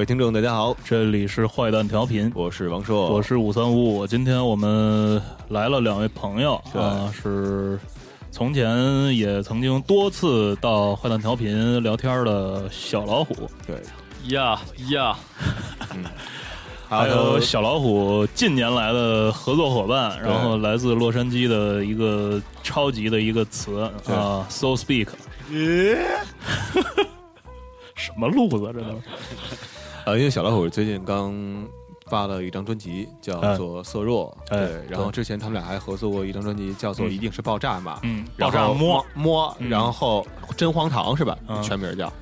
各位听众，大家好，这里是坏蛋调频，我是王硕，我是五三五。五。今天我们来了两位朋友啊，是从前也曾经多次到坏蛋调频聊天的小老虎，对，呀呀，还有小老虎近年来的合作伙伴，然后来自洛杉矶的一个超级的一个词啊，so speak。什么路子这都。是？呃，因为小老虎最近刚发了一张专辑，叫做《色弱》，哎对，然后之前他们俩还合作过一张专辑，叫做《嗯一定是爆炸》嘛，嗯，爆炸摸，摸，嗯然后真荒唐是吧？嗯全名叫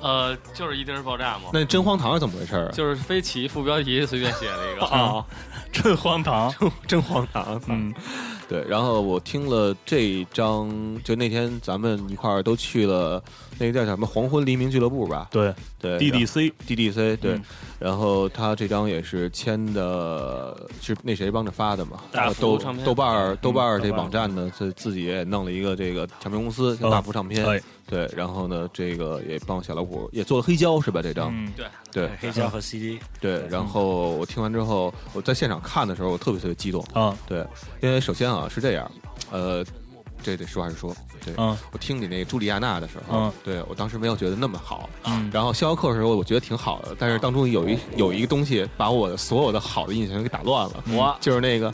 呃，就是一定是爆炸嘛，那真荒唐是怎么回事啊？就是飞起副标题随便写了一个，啊，真荒唐。真荒唐，嗯，对，然后我听了这一张，就那天咱们一块儿都去了那个叫什么黄昏黎明俱乐部吧？对对，DDC，DDC 对，嗯然后他这张也是签的，是那谁帮着发的嘛？大呃豆福唱片豆瓣儿豆瓣儿这网站呢，自自己也弄了一个这个唱片公司叫大福唱片，哎，对，然后呢，这个也帮小老虎也做了黑胶是吧？这张、嗯，对，对黑胶和 CD，对，然后我听完之后，我在现场看的时候，我特别特别激动，啊，对，因为首先啊是这样，呃，这得实话实说，对、嗯我听你那个茱莉亚娜的时候，嗯对我当时没有觉得那么好，嗯然后逍遥客的时候我觉得挺好的，但是当中有一有一个东西把我的所有的好的印象给打乱了，我就是那个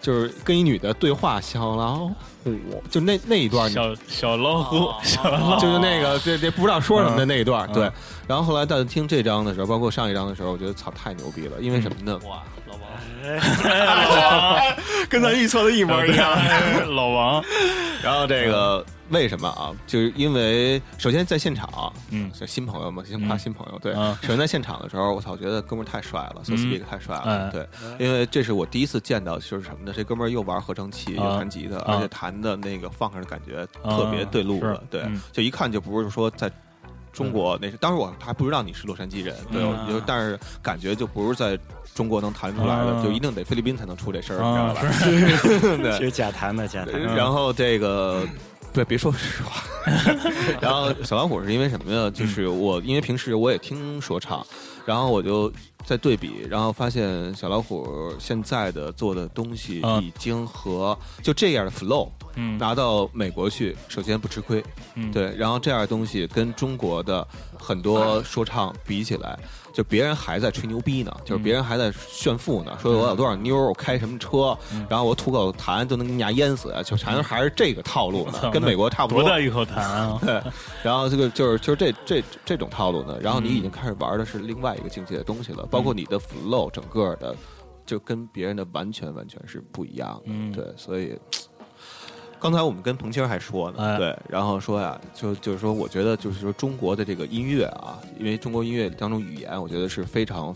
就是跟一女的对话，小老虎，就那那一段，小小老虎哦，小老虎，就是那个这这不知道说什么的那一段，嗯对。然后后来在听这张的时候，包括上一张的时候，我觉得操太牛逼了，因为什么呢？哇，老王，跟咱预测的一模一样。老王，然后这个为什么啊？就是因为首先在现场，嗯是新朋友嘛，先夸新朋友。对，嗯首先在现场的时候，我操，觉得哥们儿太帅了，so 嗯 speak 太帅了。哎对，因为这是我第一次见到，就是什么呢？这哥们儿又玩合成器，又啊弹吉他，啊而且弹的那个放上的感觉特别对路是子。对嗯，就一看就不是说在。中国那是，当时我还不知道你是洛杉矶人，对，就但是感觉就不是在中国能弹出来的，啊就一定得菲律宾才能出这声儿，你啊知道吧？其实假弹的假弹。嗯然后这个。对，别说实话。然后小老虎是因为什么呀？就是我因为平时我也听说唱，然后我就在对比，然后发现小老虎现在的做的东西啊已经和就这样的 flow 嗯。拿到美国去，首先不吃亏，嗯，对，然后这样的东西跟中国的很多说唱比起来，就别人还在吹牛逼呢，就是别人还在炫富呢，说我有多少妞，我开什么车，然后我吐口痰都能给你家淹死，就全还是这个套路呢，跟美国差不多。多大一口痰啊！对，然后这个就是就是这这这种套路呢，然后你已经开始玩的是另外一个境界的东西了，包括你的 flow 整个的就跟别人的完全完全是不一样的，嗯对，所以。刚才我们跟彭青还说呢，哎。对，然后说呀，就就是说，我觉得就是说中国的这个音乐啊，因为中国音乐当中语言，我觉得是非常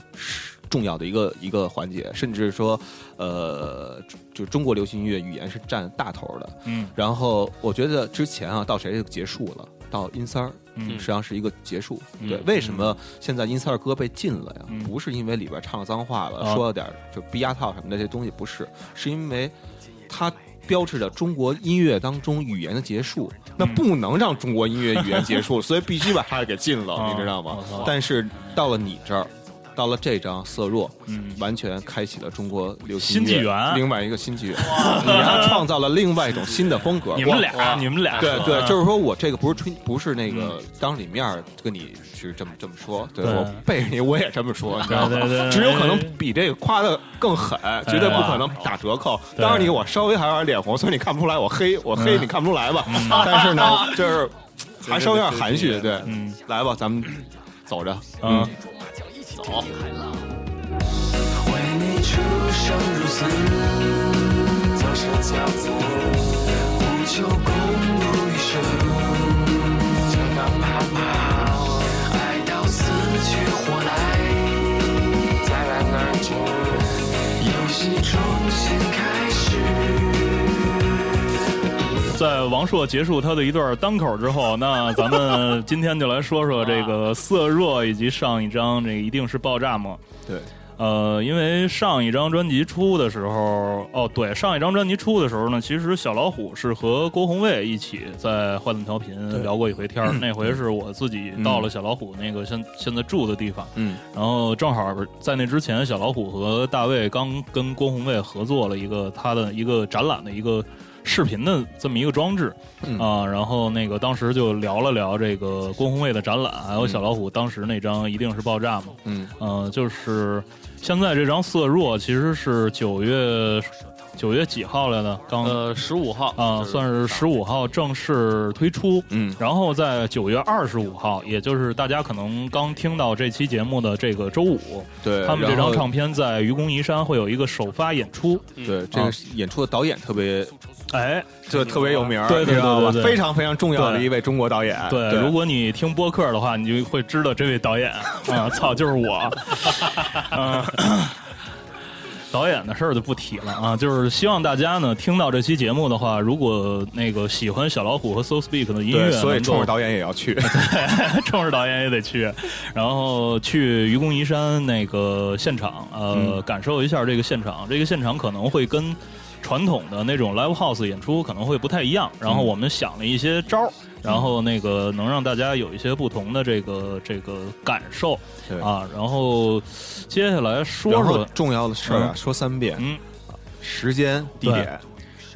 重要的一个一个环节，甚至说，呃，就中国流行音乐语言是占大头的。嗯。然后我觉得之前啊，到谁就结束了，到阴三儿，嗯。实际上是一个结束。嗯。对，为什么现在阴三儿歌被禁了呀？嗯。不是因为里边唱了脏话了，啊说了点儿就逼牙套什么的这些东西，不是，是因为它标志着中国音乐当中语言的结束，那嗯不能让中国音乐语言结束，所以必须把它给禁了，啊你知道吗？但是到了你这儿。到了这张《色弱》，嗯。完全开启了中国流行新纪元。另外一个新纪元，你还创造了另外一种新的风格。你们俩，你们俩，对对，嗯。就是说我这个不是吹，不是那个当你面跟你是这么这么说，对对。我背着你我也这么说，你知道吗？只有可能比这个夸的更狠，绝对不可能打折扣。当然你我稍微还有点脸红，所以你看不出来我黑，我黑嗯。你看不出来吧？但是呢，就是还稍微有点含蓄，对，嗯。来吧，咱们走着，嗯，走，为你出生入死，走上脚步，不求共度余生，就当跑跑，爱到死去活来，在王朔结束他的一段单口之后，那咱们今天就来说说这个色弱以及上一张这一定是爆炸吗？对，呃，因为上一张专辑出的时候，哦，对，上一张专辑出的时候呢，其实小老虎是和郭宏卫一起在坏蛋调频聊过一回天儿。那回是我自己到了小老虎那个现现在住的地方，嗯然后正好在那之前，小老虎和大卫刚跟郭宏卫合作了一个他的一个展览的一个视频的这么一个装置嗯啊，然后那个当时就聊了聊这个郭宏卫的展览，还有小老虎当时那张一定是爆炸嘛，嗯呃，就是现在这张色弱其实是九月九月几号来的？刚呃，十五号啊，算是十五号正式推出。嗯然后在九月二十五号，也就是大家可能刚听到这期节目的这个周五，对，他们这张唱片在愚公移山会有一个首发演出。对这个演出的导演特别哎，就特别有名儿，对对你知道吧对对对非常非常重要的一位中国导演。对，如果你听播客的话，你就会知道这位导演 啊，操，就是我。嗯 导演的事儿就不提了啊，就是希望大家呢听到这期节目的话，如果那个喜欢小老虎和 So Speak 的音乐，所以冲着导演也要去。冲着导演也得去，然后去愚公移山那个现场，呃，嗯感受一下这个现场。这个现场可能会跟传统的那种 live house 演出可能会不太一样。然后嗯我们想了一些招儿，然后那个能让大家有一些不同的这个这个感受对啊。然后接下来说然后说，重要的事儿说三遍：嗯，时间、地点。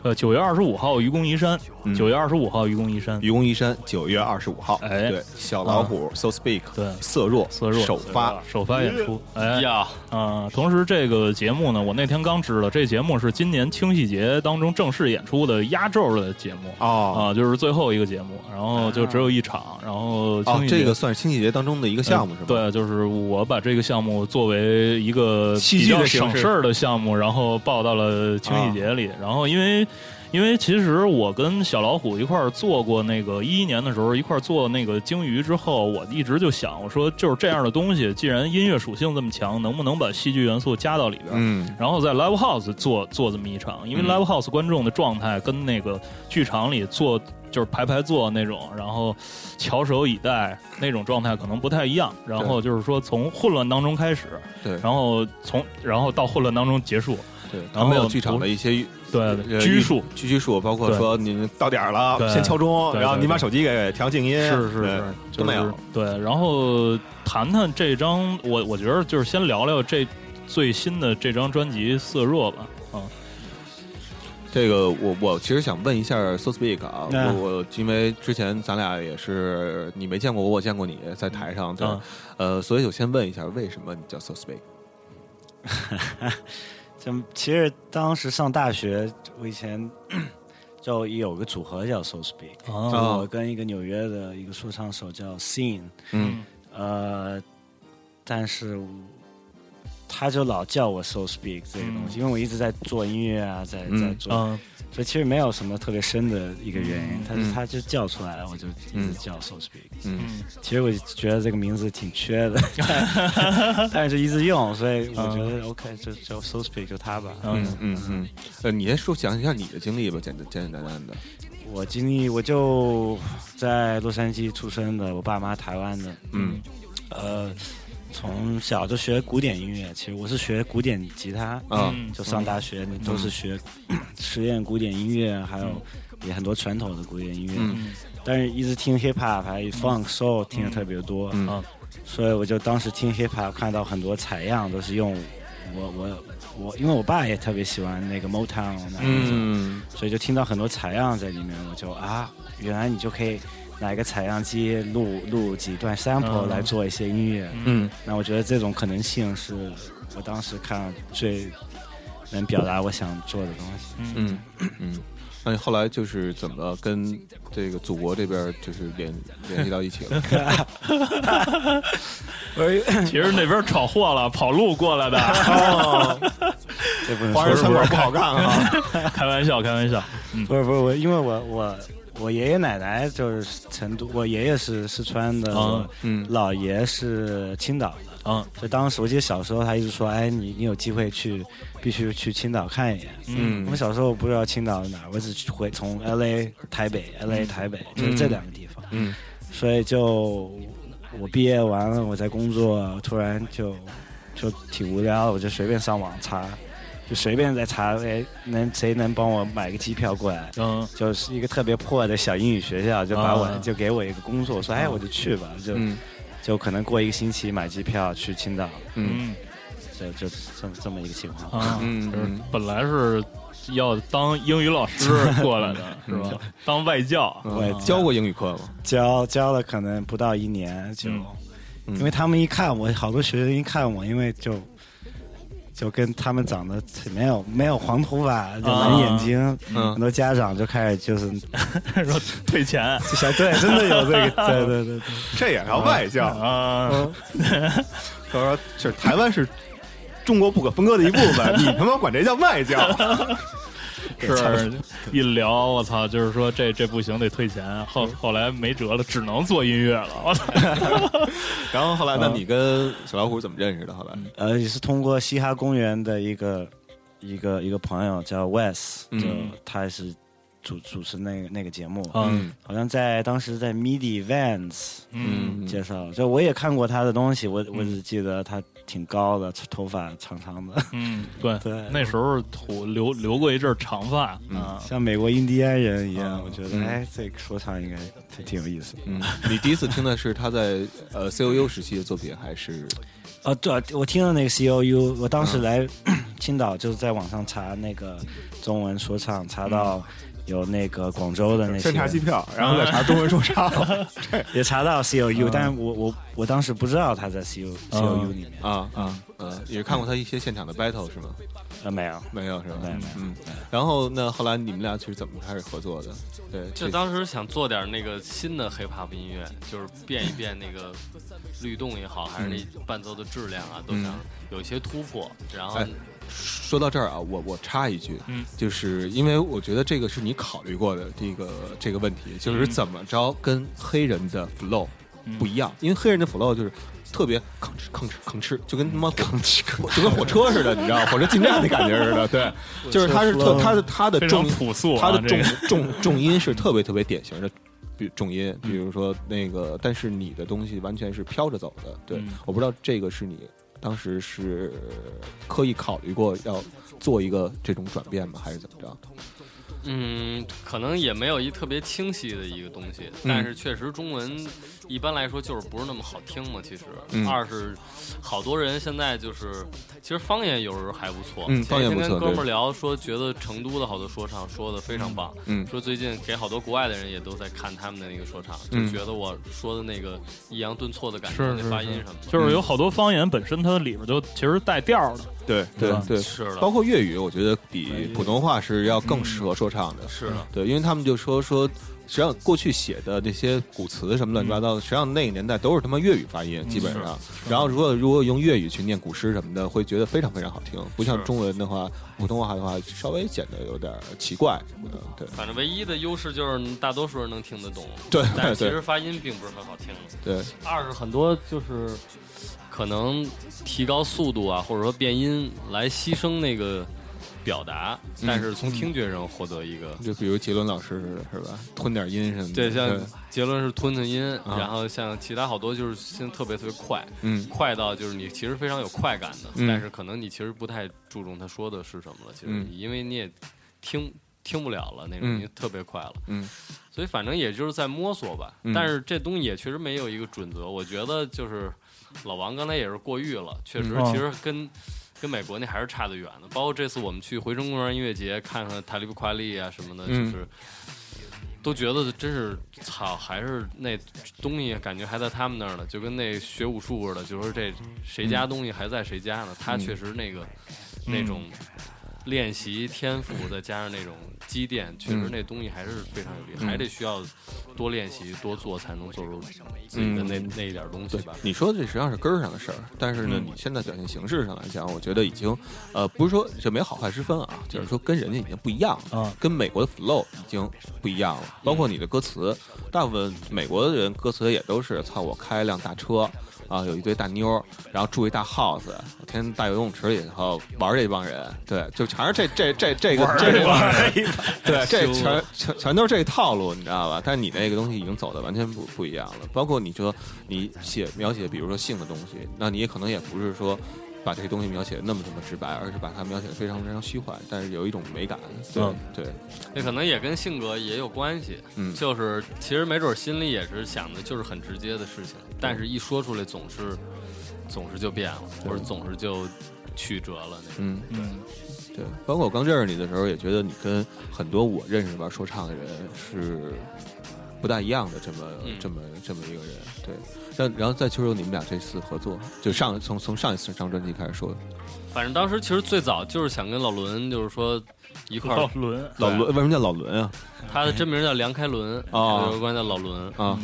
呃，九月二十五号愚公移山，嗯九月二十五号愚公移山，愚公移山，九月二十五号。哎对，小老虎 So Speak，对色弱，色弱首发。首发演出，哎呀，啊、同时这个节目呢，我那天刚知道，这节目是今年清戏节当中正式演出的压轴的节目啊、哦就是最后一个节目，然后就只有一场，然后这个算是清戏节当中的一个项目是吧？对，就是我把这个项目作为一个戏比较省事儿的项目，然后报到了清戏节里。然后因为因为其实我跟小老虎一块儿做过那个一一年的时候一块儿做那个鲸鱼之后，我一直就想，我说就是这样的东西，既然音乐属性这么强，能不能把戏剧元素加到里边？嗯，然后在 live house 做做这么一场，因为嗯 live house 观众的状态跟那个剧场里做就是排排坐那种，然后翘首以待那种状态可能不太一样。然后就是说从混乱当中开始，对然后从然后到混乱当中结束，对，然后没有剧场的一些对呃拘束。拘拘束，包括说你到点儿了，先敲钟，然后你把手机给调静音，是是是，都没有。对，然后谈谈这张，我我觉得就是先聊聊这最新的这张专辑《色弱》吧，啊，这个我我其实想问一下 So Speak 啊，嗯我我因为之前咱俩也是你没见过我，我见过你在台上，对，嗯呃，所以我先问一下，为什么你叫 So Speak？就其实当时上大学，我以前就有个组合叫 So Speak，、就啊我跟一个纽约的一个说唱手叫 Scene，嗯。呃，但是他就老叫我 So Speak 这个东西，因为我一直在做音乐啊，在嗯。在做，嗯。所以其实没有什么特别深的一个原因，他嗯他就叫出来了，我就一直嗯。叫 So Speak。嗯。嗯其实我觉得这个名字挺缺的，但 但是就一直用，所以我觉得 OK，就就 So Speak 就他吧。嗯。嗯嗯，呃，你先说讲一下你的经历吧，简单简简单单的。我经历我就在洛杉矶出生的，我爸妈台湾的，嗯。呃，从小就学古典音乐，其实我是学古典吉他，啊嗯。就上大学都是学实验古典音乐，还有也很多传统的古典音乐，嗯。但是一直听 hip hop 还有 funk soul 听的特别多，嗯。啊所以我就当时听 hip hop 看到很多采样都是用我我我，因为我爸也特别喜欢那个 Motown 那种，嗯。所以就听到很多采样在里面，我就啊，原来你就可以拿一个采样机录录几段 sample 嗯来做一些音乐。嗯那我觉得这种可能性是我当时看最能表达我想做的东西。嗯嗯。那你后来就是怎么跟这个祖国这边就是联联系到一起了？其实那边闯祸了，跑路过来的，哦这不能华人说餐馆不好干啊！开玩笑，开玩笑。不是不是我，因为我我我爷爷奶奶就是成都，我爷爷是四川的，啊嗯老爷是青岛的。嗯所以当时我记得小时候他一直说，哎，你你有机会去，必须去青岛看一眼。嗯我小时候不知道青岛是哪，我只去回从 L A 台北，L A 台北，就是这两个地方。嗯所以就我毕业完了，我在工作，突然就就挺无聊，我就随便上网查，就随便在查，哎，能谁能帮我买个机票过来？嗯就是一个特别破的小英语学校，就把我、啊就给我一个工作，我说哎我就去吧，就、嗯就可能过一个星期买机票去青岛，嗯嗯就就这么这么一个情况。啊，就是嗯嗯本来是要当英语老师 过来的，是吧？当外教，我嗯教过英语课吗？教教了可能不到一年就，因为他们一看我，好多学生一看我，因为就就跟他们长得没有没有黄头发，就蓝眼睛，嗯。很多家长就开始就是 说退钱。就想 对，真的有这个，对对对对，这也叫外教。啊，他说，就是台湾是中国不可分割的一部分，你他妈管这叫外教？是 一聊，我操，就是说这这不行，得退钱。后后来没辙了，只能做音乐了。我操，然后后来，那你跟小老虎怎么认识的？后来，呃，也是通过嘻哈公园的一个一个一个朋友叫 Wes，就嗯他是主主持那个那个节目，嗯好像在当时在 MIDI Vans 嗯介绍，就我也看过他的东西，我我只记得他挺高的，头发长长的，嗯，对 对那时候土留留过一阵长发嗯，像美国印第安人一样，我觉得嗯哎，这个说唱应该挺挺有意思。嗯，你第一次听的是他在呃 C O U 时期的作品，还是？哦，对啊，我听了那个 C O U，我当时来 青岛就是在网上查那个中文说唱，查到有那个广州的那些先查机票，然后再查中文说唱。也查到 C O U，、但是我我我当时不知道他在 C O C O U 里面，啊啊呃，也看过他一些现场的 battle 是吗？呃，没有，没有是吧？没有没有嗯，然后那后来你们俩其实怎么开始合作的？对，就当时想做点那个新的 hip hop 音乐，就是变一变那个律动也好，还是那伴奏的质量啊，都想有一些突破。然后哎说到这儿啊，我我插一句，嗯，就是因为我觉得这个是你考虑过的这个这个问题，就是怎么着跟黑人的 flow 不一样，因为黑人的 flow 就是。特别吭哧吭哧吭哧，就跟他妈吭哧，就跟火车似的，你知道，火车进站的感觉似的。对，就是他是特他的他的重朴素啊，他的重这个重重音是特别特别典型的，比重音，比如说那个，但是你的东西完全是飘着走的。对，嗯我不知道这个是你当时是刻意考虑过要做一个这种转变吗，还是怎么着？嗯，可能也没有一特别清晰的一个东西，嗯但是确实中文一般来说就是不是那么好听嘛。其实，嗯二是好多人现在就是，其实方言有时候还不错。嗯方言不错前天跟哥们儿聊说，觉得成都的好多说唱说的非常棒。嗯说最近给好多国外的人也都在看他们的那个说唱，嗯就觉得我说的那个抑扬顿挫的感觉，那发音什么的，就是有好多方言本身它里边就其实带调儿的，对对吧对，是的，包括粤语，我觉得比普通话是要更适合说唱的。是的。对，因为他们就说说，实际上过去写的那些古词什么乱七八糟的，实际上那个年代都是他妈粤语发音，基本上。然后如果如果用粤语去念古诗什么的，会觉得非常非常好听，不像中文的话，普通话的话稍微显得有点奇怪。嗯，对反正唯一的优势就是大多数人能听得懂，对但是其实发音并不是很好听。对，二是很多就是可能提高速度啊，或者说变音来牺牲那个表达，嗯但是从听觉上获得一个。就比如杰伦老师似的，是吧？吞点音什么的。对，像杰伦是吞吞音，啊然后像其他好多就是现在特别特别快，嗯快到就是你其实非常有快感的，嗯但是可能你其实不太注重他说的是什么了。其实因为你也听听不了了那种，嗯你特别快了。嗯所以反正也就是在摸索吧，嗯但是这东西也确实没有一个准则。我觉得就是老王刚才也是过誉了，确实嗯其实跟、跟美国那还是差得远的。包括这次我们去回声公园音乐节看看塔利布夸利啊什么的，嗯就是。都觉得真是操，还是那东西感觉还在他们那儿呢，就跟那学武术似的，就说这谁家东西还在谁家呢？他嗯确实那个、那种练习天赋，再加上那种积淀，确实嗯。那东西还是非常有力，嗯。还得需要多练习、多做，才能做出自己的那、那一点东西对吧。你说的这实际上是根儿上的事儿，但是呢，嗯。你现在表现形式上来讲，我觉得已经，呃，不是说这没好坏之分啊，就是说跟人家已经不一样了，啊跟美国的 flow 已经不一样了，包括你的歌词，大部分美国的人歌词也都是操我开一辆大车。啊，有一堆大妞，然后住一大 house，天天大游泳池里头玩这帮人，对，就全是这这这这个这个对，这全全全都是这套路，你知道吧？但是你那个东西已经走的完全不不一样了。包括你说你写描写，比如说性的东西，那你也可能也不是说把这些东西描写的那么这么直白，而是把它描写的非常非常虚幻，但是有一种美感。对、嗯对，那可能也跟性格也有关系。嗯就是其实没准心里也是想的就是很直接的事情，但是一说出来总是总是就变了，或者总是就曲折了那种。嗯。嗯对，包括我刚认识你的时候，也觉得你跟很多我认识玩说唱的人是不大一样的，这么、嗯这么这么一个人。对，然然后再说说你们俩这次合作，就上从从上一次上专辑开始说的。反正当时其实最早就是想跟老伦，就是说一块儿，老伦老伦为什么叫老伦啊？他的真名叫梁开伦，哦有关叫老伦，啊，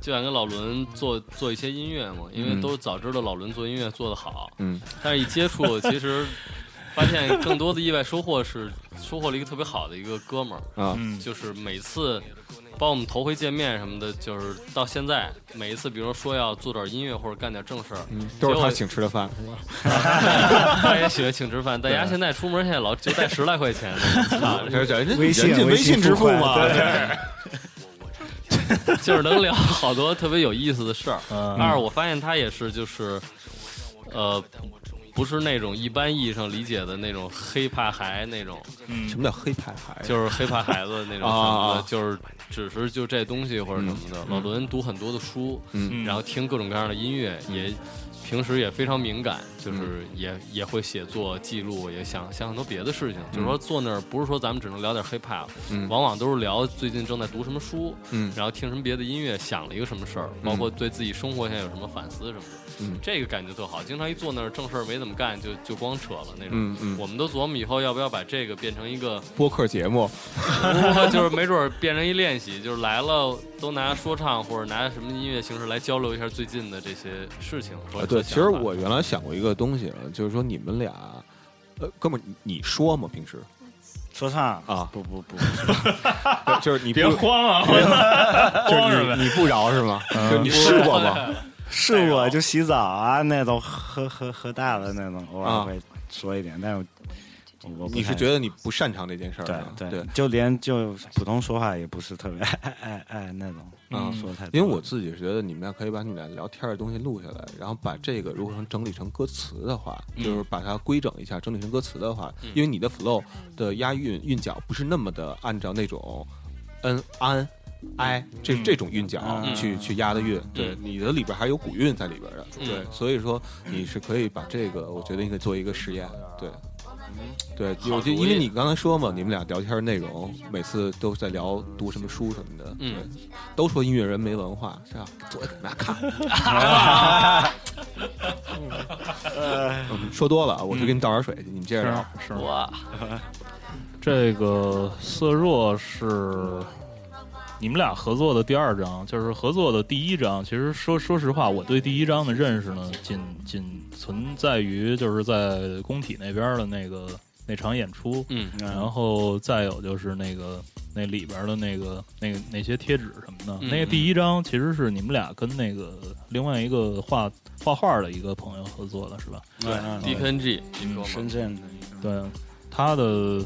就想跟老伦做做一些音乐嘛，因为嗯都早知道老伦做音乐做得好，嗯但是一接触，其实发现更多的意外收获是收获了一个特别好的一个哥们儿，啊，嗯就是每次。包括我们头回见面什么的，就是到现在每一次，比如说说要做点音乐或者干点正事儿，嗯，都是他请吃的饭是吧？他也喜欢请吃饭。大家现在出门现在老就带十来块钱 微信人家微信支付付嘛，款对 就是能聊好多特别有意思的事儿。嗯二，我发现他也是，就是，呃，不是那种一般意义上理解的那种黑怕孩那种，嗯什么叫黑怕孩？就是黑怕孩子那种就是只是就这东西或者什么的。嗯老伦读很多的书，嗯然后听各种各样的音乐，也平时也非常敏感，就是也也会写作记录，也想想很多别的事情。就是说坐那儿不是说咱们只能聊点 hiphop，嗯往往都是聊最近正在读什么书，嗯然后听什么别的音乐，想了一个什么事儿，包括对自己生活现在有什么反思什么的。嗯这个感觉特好。经常一坐那儿正事儿没怎么干，就就光扯了那种。嗯嗯我们都琢磨以后要不要把这个变成一个，播客节目，就是没准儿变成一练习，就是来了都拿说唱或者拿什么音乐形式来交流一下最近的这些事情。啊，对，其实我原来想过一个东西，啊，就是说你们俩，呃，哥们儿，你你说吗？平时说唱啊不不不，就是你别慌啊，就是你你不饶是吗？就你试过吗？是我就洗澡啊那种喝喝喝大了那种，偶啊。尔会说一点，但是我我你是觉得你不擅长这件事儿对？对对，就连就普通说话也不是特别爱爱爱那种，嗯。说太多因为我自己是觉得你们俩可以把你们俩聊天的东西录下来，然后把这个如果能整理成歌词的话，就是把它规整一下，整理成歌词的话，因为你的 flow 的押韵韵脚不是那么的按照那种嗯安。I 这这种韵脚嗯去去押的韵，对你的里边还有古韵在里边的，嗯对，所以说你是可以把这个，我觉得应该做一个实验，对，对，好我就因为你刚才说嘛，你们俩聊天内容每次都在聊读什么书什么的，嗯对，都说音乐人没文化，是吧？做给大家看。嗯说多了啊，我去给你倒点水去，你们接着聊。是是哇，这个色弱是你们俩合作的第二张，就是合作的第一张。其实说说实话，我对第一张的认识呢，仅仅存在于就是在工体那边的那个那场演出，嗯然后再有就是那个那里边的那个那个那些贴纸什么的。嗯那个第一张其实是你们俩跟那个另外一个画画画的一个朋友合作的，是吧？对嗯，DKNG 一哥们儿，深圳的一个对，他的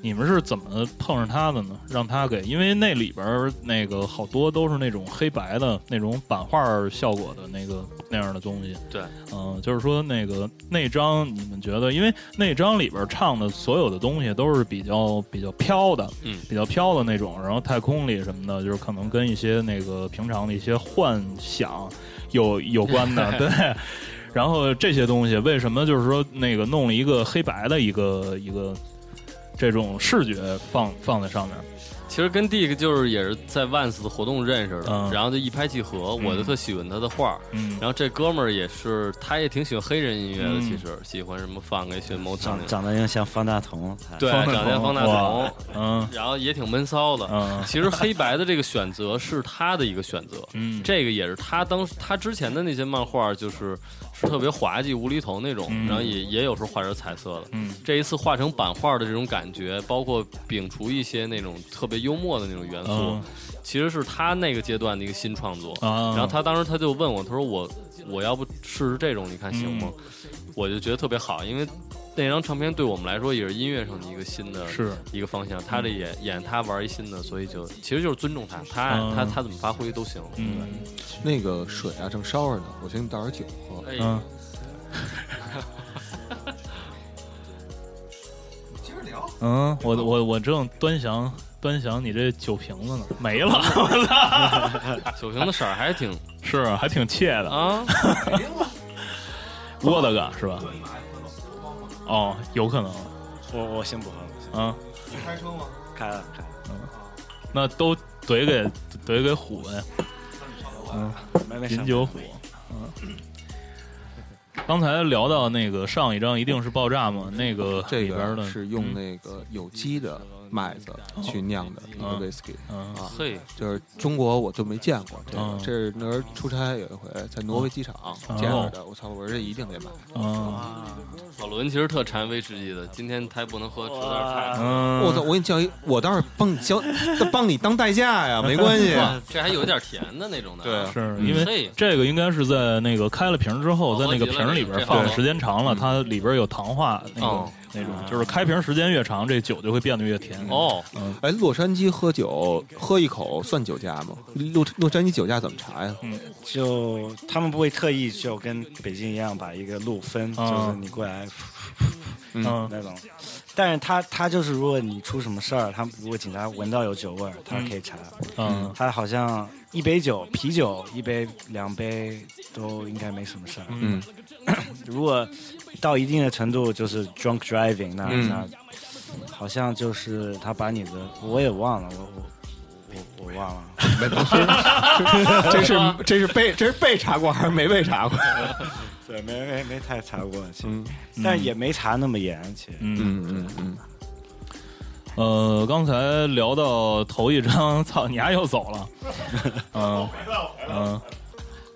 你们是怎么碰上他的呢？让他给，因为那里边那个好多都是那种黑白的那种版画效果的那个那样的东西。对，嗯、就是说那个那张你们觉得，因为那张里边唱的所有的东西都是比较比较飘的，嗯比较飘的那种，然后太空里什么的，就是可能跟一些那个平常的一些幻想有有关的，对。然后这些东西为什么就是说那个弄了一个黑白的一个一个这种视觉放放在上面？其实跟 Dick 就是也是在 Vans 的活动认识的，嗯。然后就一拍即合，我就特喜欢他的画儿。嗯。然后这哥们儿也是，他也挺喜欢黑人音乐的，嗯。其实喜欢什么放给喜欢 Motown 长那种。长得有点像方大同，对，长得像方大同，嗯。然后也挺闷骚的。嗯。其实黑白的这个选择是他的一个选择，嗯，这个也是他当时他之前的那些漫画就是是特别滑稽无厘头那种，嗯然后也也有时候画点彩色的。嗯这一次画成版画的这种感觉，包括摒除一些那种特别幽默的那种元素，嗯其实是他那个阶段的一个新创作。啊，然后他当时他就问我，他说我我要不试试这种，你看行吗？嗯我就觉得特别好，因为那张唱片对我们来说也是音乐上的一个新的是一个方向。他这演演他玩一新的，所以就其实就是尊重他，他他他怎么发挥都行。嗯，那个水啊，正烧着呢，我请你倒点酒喝。嗯，接着聊。嗯，我我我正端详端详你这酒瓶子呢，没了。酒瓶子色儿还挺是，还挺切的啊。窝的哥是吧？哦，有可能，我我先不喝了，啊，你开车吗？开了开了。那都怼给怼给虎呗，没没事饮酒虎，嗯。刚才聊到那个上一张一定是爆炸嘛，那个这里边呢是用那个有机的麦子去酿的一个嗯 whisky 嗯。啊，嘿，就是中国我就没见过这个嗯，这是那儿出差有一回在挪威机场见着的，我操，我说这一定得买。嗯。老伦其实特馋威士忌的，今天他不能喝，实在是太嗯，我操！我给你叫一，我倒是帮你交，帮你当代驾呀，没关系。这还有点甜的那种的，对。是因为这个应该是在那个开了瓶之后，哦在那个瓶里边放的时间长了，它里边有糖化那种哦那种，就是开瓶时间越长，这酒就会变得越甜。哦，哎，洛杉矶喝酒喝一口算酒驾吗？洛洛杉矶酒驾怎么查呀？嗯就他们不会特意就跟北京一样把一个路分，嗯就是你过来 嗯那种。但是他他就是如果你出什么事儿，他如果警察闻到有酒味儿，他可以查。嗯他好像一杯酒，啤酒一杯两杯都应该没什么事儿。嗯，如果到一定的程度，就是 drunk driving，那、嗯那好像就是他把你的我也忘了，我我我我忘了。这是这是被这是被查过还是没被查过？对，没没没太查过，其实，嗯但也没查那么严，其实。嗯嗯嗯嗯，呃，刚才聊到头一张，操，你丫又走了。嗯 嗯，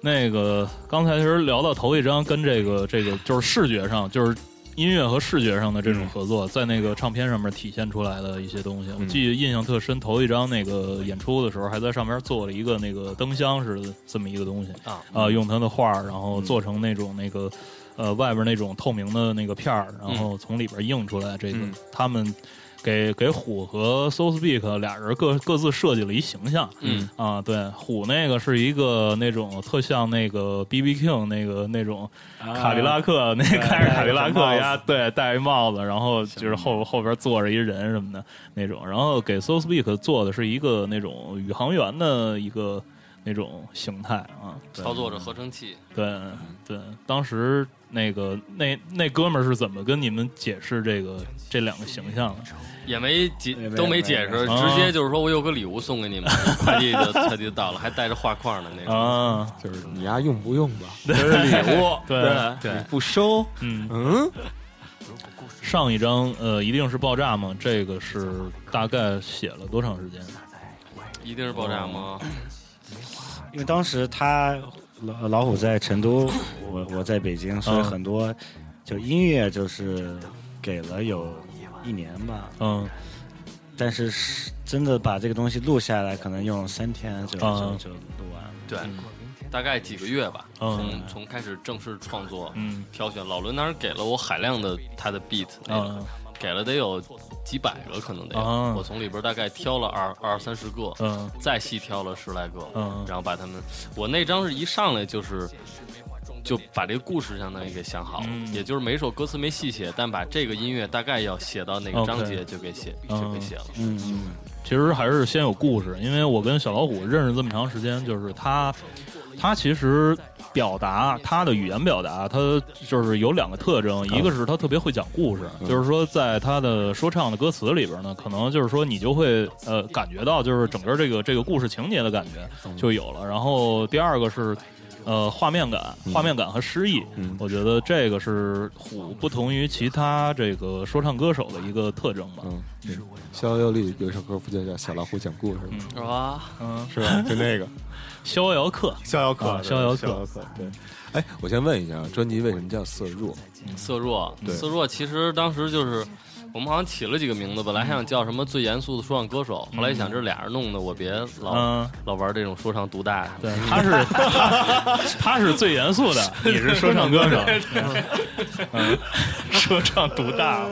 那个刚才其实聊到头一张，跟这个这个就是视觉上，就是音乐和视觉上的这种合作，在那个唱片上面体现出来的一些东西，我记得印象特深。头一张那个演出的时候，还在上面做了一个那个灯箱似的这么一个东西。啊。啊，用他的画儿，然后做成那种那个呃外边那种透明的那个片儿，然后从里边映出来这个嗯。他们。给给虎和 So Speak 俩人各各自设计了一形象，嗯。啊，对，虎那个是一个那种特像那个 B B King 那个那种卡迪拉克，那 开着卡迪拉克呀，对，戴一帽子，然后就是后后边坐着一人什么的那种，然后给 So Speak 做的是一个那种宇航员的一个那种形态啊，操作着合成器，对对，当时那个那那哥们儿是怎么跟你们解释这个这两个形象的？也没解都没解释，直接就是说我有个礼物送给你们，快递就快递到了，还带着画框的那种。啊，就是你丫用不用吧？这是礼物，对。对。不收，嗯，嗯，上一张呃一定是爆炸吗？这个是大概写了多长时间？一定是爆炸吗？因为当时他老老虎在成都，我我在北京，所以嗯。很多就音乐就是给了有一年吧，嗯。但是是真的把这个东西录下来，可能用三天就就嗯。就录完了。对，大概几个月吧，嗯从从开始正式创作、嗯。挑选，老伦当时给了我海量的他的 beat，嗯。给了得有几百个，可能得有。啊我从里边大概挑了二二三十个，嗯再细挑了十来个，嗯然后把他们，我那张是一上来就是。就把这个故事相当于给想好了，嗯也就是每首歌词没细写，但把这个音乐大概要写到哪个章节就给写就给写了。嗯嗯，其实还是先有故事，因为我跟小老虎认识这么长时间，就是他，他其实表达他的语言表达，他就是有两个特征，一个是他特别会讲故事，就是说在他的说唱的歌词里边呢，可能就是说你就会呃感觉到就是整个这个这个故事情节的感觉就有了。然后第二个是。呃，画面感、画面感和诗意，嗯我觉得这个是虎不同于其他这个说唱歌手的一个特征吧。嗯，逍遥游里有一首歌不就叫《小老虎讲故事》吗？是吧？嗯，是吧？就那个逍遥客，逍遥客啊，逍遥客对，哎，我先问一下，专辑为什么叫色弱？色弱，对色弱其实当时就是我们好像起了几个名字，本来还想叫什么最严肃的说唱歌手，后来一想这是俩人弄的，我别老、嗯老玩这种说唱独大。对，他是 他是最严肃的，你是说唱歌手，嗯，说唱独大，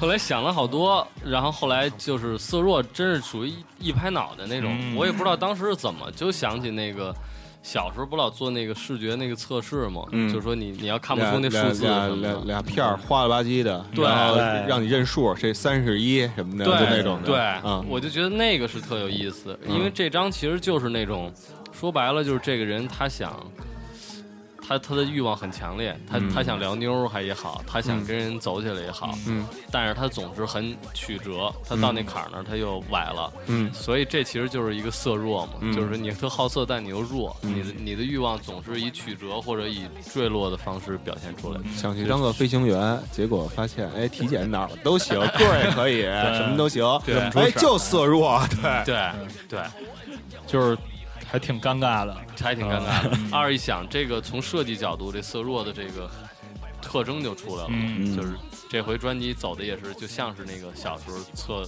后来想了好多，然后后来就是色弱，真是属于一一拍脑袋那种。嗯我也不知道当时是怎么就想起那个小时候不老做那个视觉那个测试吗？嗯就是说你你要看不出那数字俩俩什么的。俩片儿花了吧唧的，对然后让你认数，这三十一什么的，对就那种的，对，嗯，我就觉得那个是特有意思，嗯因为这张其实就是那种，说白了就是这个人他想，他他的欲望很强烈，他、嗯。他想聊妞儿还也好，他想跟人走起来也好，嗯。但是他总是很曲折，他到那坎儿那儿他又崴了，嗯。所以这其实就是一个色弱嘛，嗯就是你特好色，但你又弱，你的你的欲望总是以曲折或者以坠落的方式表现出来。想去当个飞行员，结果发现，哎，体检哪儿都行，个儿也可以，什么都行，对哎，就色弱，对，对对，就是还挺尴尬的。还挺尴尬的。二一想，这个从设计角度，这色弱的这个特征就出来了，嗯就是这回专辑走的也是，就像是那个小时候测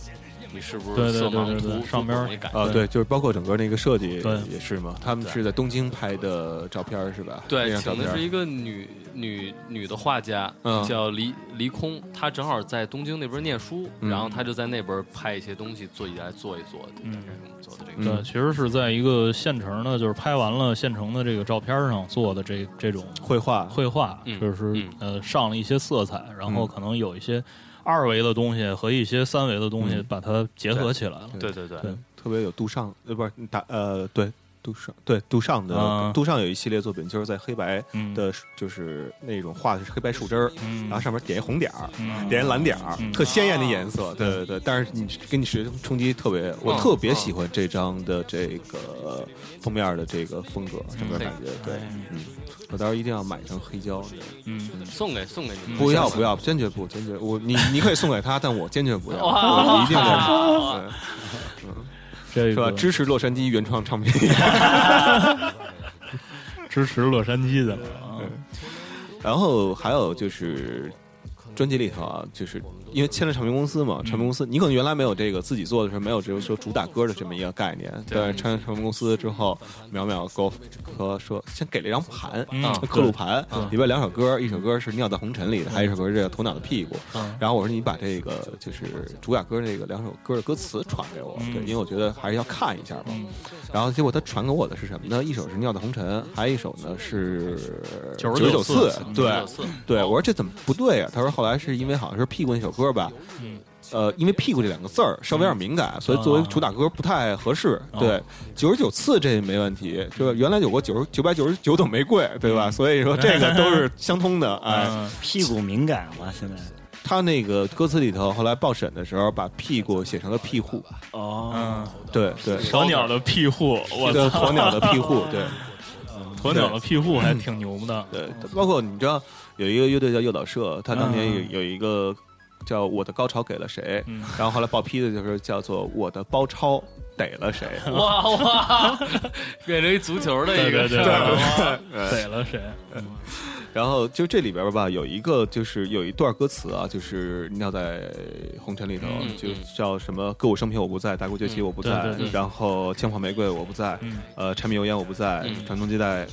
你是不对对是色盲对对对图上边。啊，对，就是包括整个那个设计对也是嘛，他们是在东京拍的照片是吧？对，请的是一个女女女的画家，嗯叫黎黎空，她正好在东京那边念书，嗯然后她就在那边拍一些东西，做一来做一做的，嗯做的这嗯个。对，其实是在一个现成的，就是拍完了现成的这个照片上做的这这种绘画，绘画，嗯就是嗯呃上了一些色彩，然后嗯可能有一些二维的东西和一些三维的东西嗯把它结合起来了。对对对对特别有杜尚，呃，不是打呃，对。杜尚对杜尚的、啊。杜尚有一系列作品，就是在黑白嗯。的，就是那种画的是黑白树枝儿，嗯。然后上面点一红点儿，嗯。点一蓝点儿，嗯。特鲜艳的颜色。对对对，但是你给你视觉冲击特别，我特别喜欢这张的这个封面的这个风格，整个感觉。对，嗯，我到时候一定要买一张黑胶。嗯，送给送给你们，不要不要，坚决不坚决。我你你可以送给他，但我坚决不要，我一定要 是吧？支持洛杉矶原创唱片。支持洛杉矶的。然后还有就是专辑里头啊，就是因为签了唱片公司嘛，唱片公司你可能原来没有这个自己做的时候没有这个说主打歌的这么一个概念，对唱片公司之后，淼淼给我和说先给了一张盘，嗯刻录盘，里边两首歌，一首歌是《尿在红尘》里的，还有一首歌是《鸵鸟的屁股》。嗯然后我说你把这个就是主打歌这个两首歌的歌词传给我，嗯对，因为我觉得还是要看一下嘛。嗯然后结果他传给我的是什么呢？一首是《尿在红尘》，还有一首呢是99九次次，对对。我说这怎么不对啊？他说后来是因为好像是屁股那首歌吧，嗯呃，因为屁股这两个字儿稍微有点敏感，所以作为主打歌不太合适。对，九十九次这没问题，就是原来有过九十九百九十九朵玫瑰，对吧？所以说这个都是相通的。哎，嗯屁股敏感嘛，现在他那个歌词里头，后来报审的时候把屁股写成了庇护，哦，嗯，对对，鸵鸟的庇护，我这个操，鸵鸟的庇护，对。鸵鸟的庇护还挺牛的。对，包括你知道有一个乐队叫诱导社，他当年有嗯有一个叫《我的高潮给了谁》，嗯。然后后来报批的就是叫做《我的包抄逮了谁》。哇哇，变成一足球的一个对对对哇 逮了谁？然后就这里边吧，有一个就是有一段歌词啊，就是尿在红尘里头，嗯就叫什么歌舞升平我不在，大鼓崛起我不在，对对对。然后枪炮玫瑰我不在，嗯。呃，柴米油盐我不在，嗯。传宗接代。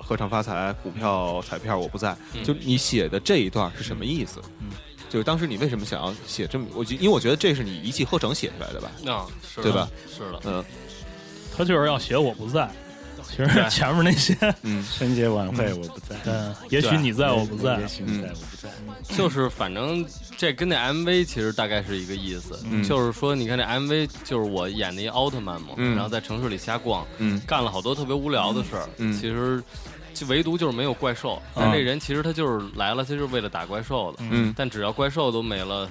合唱发财，股票彩票我不在，嗯。就你写的这一段是什么意思？嗯就是当时你为什么想要写这么？我觉因为我觉得这是你一气呵成写出来的吧？啊，是的对吧？是的，嗯他就是要写我不在。其实前面那些，嗯 春节晚会我不在，嗯，也许你在我不在也，许你在我不在，就是反正这跟那 MV 其实大概是一个意思，嗯就是说你看这 MV 就是我演的一奥特曼嘛，嗯然后在城市里瞎逛，嗯干了好多特别无聊的事儿，嗯其实就唯独就是没有怪兽，但这人其实他就是来了，他就是为了打怪兽的，嗯。但只要怪兽都没了。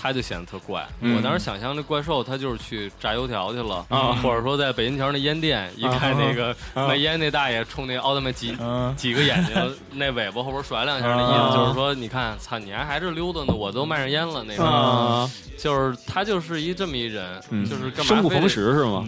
他就显得特怪。嗯。我当时想象这怪兽，他就是去炸油条去了，啊。或者说在北京桥那烟店，一看那个卖烟那大爷冲那奥特曼几嗯几个眼睛，那尾巴后边甩两下，那意啊。思就是说，你看，操，你还还是溜达呢，我都卖上烟了，那个，啊，就是他就是一这么一人，嗯。就是干嘛生不逢时是吗？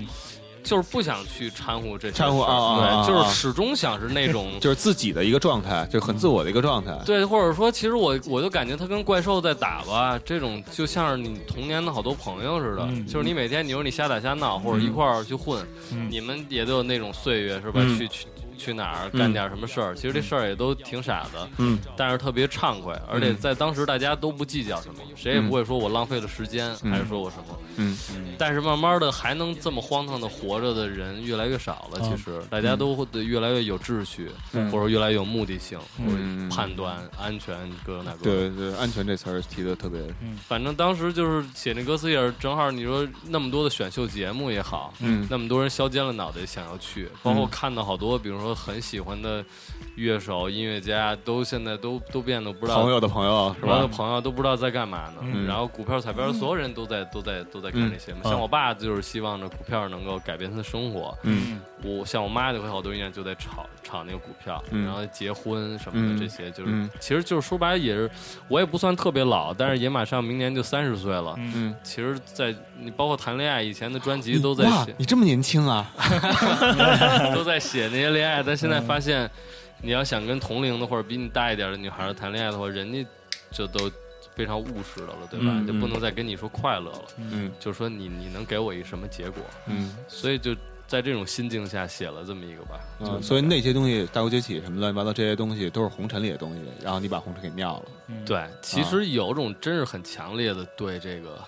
就是不想去掺和这掺和啊对，就是始终想是那种。就是自己的一个状态，就很自我的一个状态。对，或者说，其实我我就感觉他跟怪兽在打吧，这种就像是你童年的好多朋友似的，嗯就是你每天你说你瞎打瞎闹，或者一块儿去混，嗯你们也都有那种岁月是吧？嗯去去去哪儿干点什么事儿。其实这事儿也都挺傻的，嗯，但是特别畅快，而且在当时大家都不计较什么，谁也不会说我浪费了时间，还是说我什么。嗯。但是慢慢的，还能这么荒唐的活着的人越来越少了。其实大家都会越来越有秩序，或者越来越有目的性，或者嗯判断安全各种那个。对对，安全这词儿提的特别，反正当时就是写那歌词也是正好，你说那么多的选秀节目也好，嗯。那么多人削尖了脑袋想要去，包括看到好多，比如说很喜欢的乐手、音乐家，都现在都都变得不知道朋友的朋友是我的吧？朋友都不知道在干嘛呢。嗯然后股票、彩票，所有人都在都在都在看这些嘛。像我爸就是希望着股票能够改变他的生活。嗯我像我妈就会好多年就在炒炒那个股票，嗯然后结婚什么嗯的这些，就是、嗯其实就是说白了也是，我也不算特别老，但是也马上明年就三十岁了。嗯，其实在，你包括谈恋爱，以前的专辑都在写，你这么年轻啊？都在写那些恋爱，但现在发现，你要想跟同龄的或者比你大一点的女孩谈恋爱的话，人家就都非常务实的了，对吧？嗯就不能再跟你说快乐了，嗯就说你你能给我一个什么结果？嗯所以就在这种心境下写了这么一个吧。嗯，所以那些东西，大国崛起什么乱七八糟这些东西，都是红尘里的东西，然后你把红尘给尿了。对，其实有种真是很强烈的对这个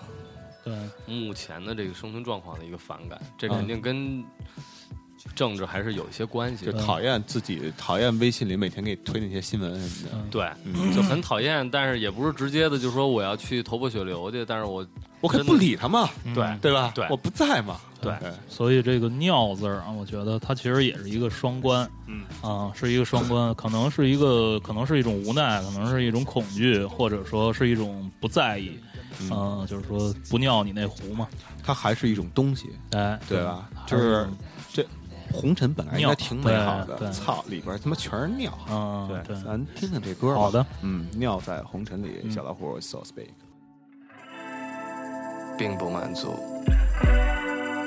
对，目前的这个生存状况的一个反感，这肯定跟政治还是有一些关系的。就讨厌自己，讨厌微信里每天给你推那些新闻什么的。对，嗯。就很讨厌，但是也不是直接的，就说我要去头破血流去，但是我我可不理他嘛，对对吧？对。我不在嘛。对。所以这个“尿”字儿啊，我觉得它其实也是一个双关，嗯。啊，是一个双关，可能是一个，可能是一种无奈，可能是一种恐惧，或者说是一种不在意，嗯、就是说不尿你那壶嘛，它还是一种东西，哎，对吧？还就是这红尘本来应该挺美好的，操，里边他妈全是尿。嗯，对对，咱听听这歌吧。好的，嗯，尿在红尘里，小老虎 so speak。并不满足，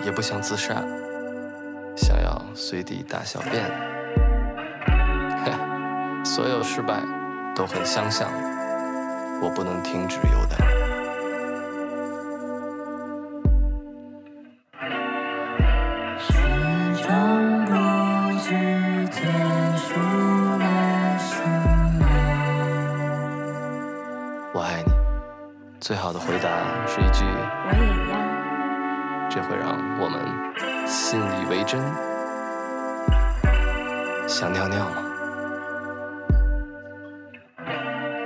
也不想自杀，想要随地大小便。嘿，所有失败都很相像，我不能停止游荡。这会让我们信以为真。想尿尿吗？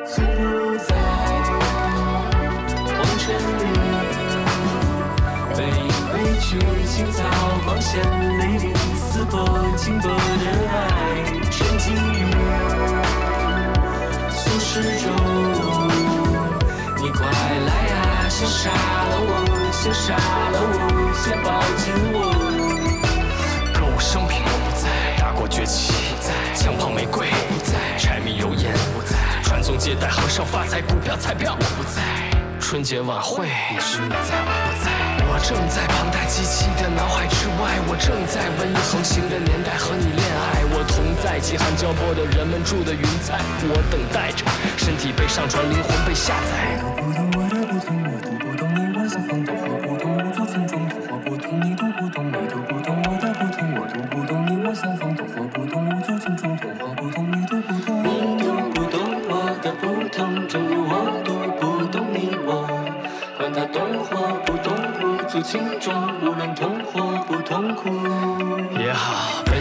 从不在红尘里，背影归去，青草光线美丽，撕破经过的爱，沉浸于俗世中。你快来啊，先杀了我，先杀了我，先抱紧我。歌舞升平不在，大国崛起不在，枪炮玫瑰不在，柴米油盐不在，传宗接代和尚发财，股票彩票不在，春节晚会也是你在我不在。我正在庞大机器的脑海之外，我正在文艺横行的年代和你恋爱，我同在饥寒交迫的人们住的云彩，我等待着身体被上传，灵魂被下载。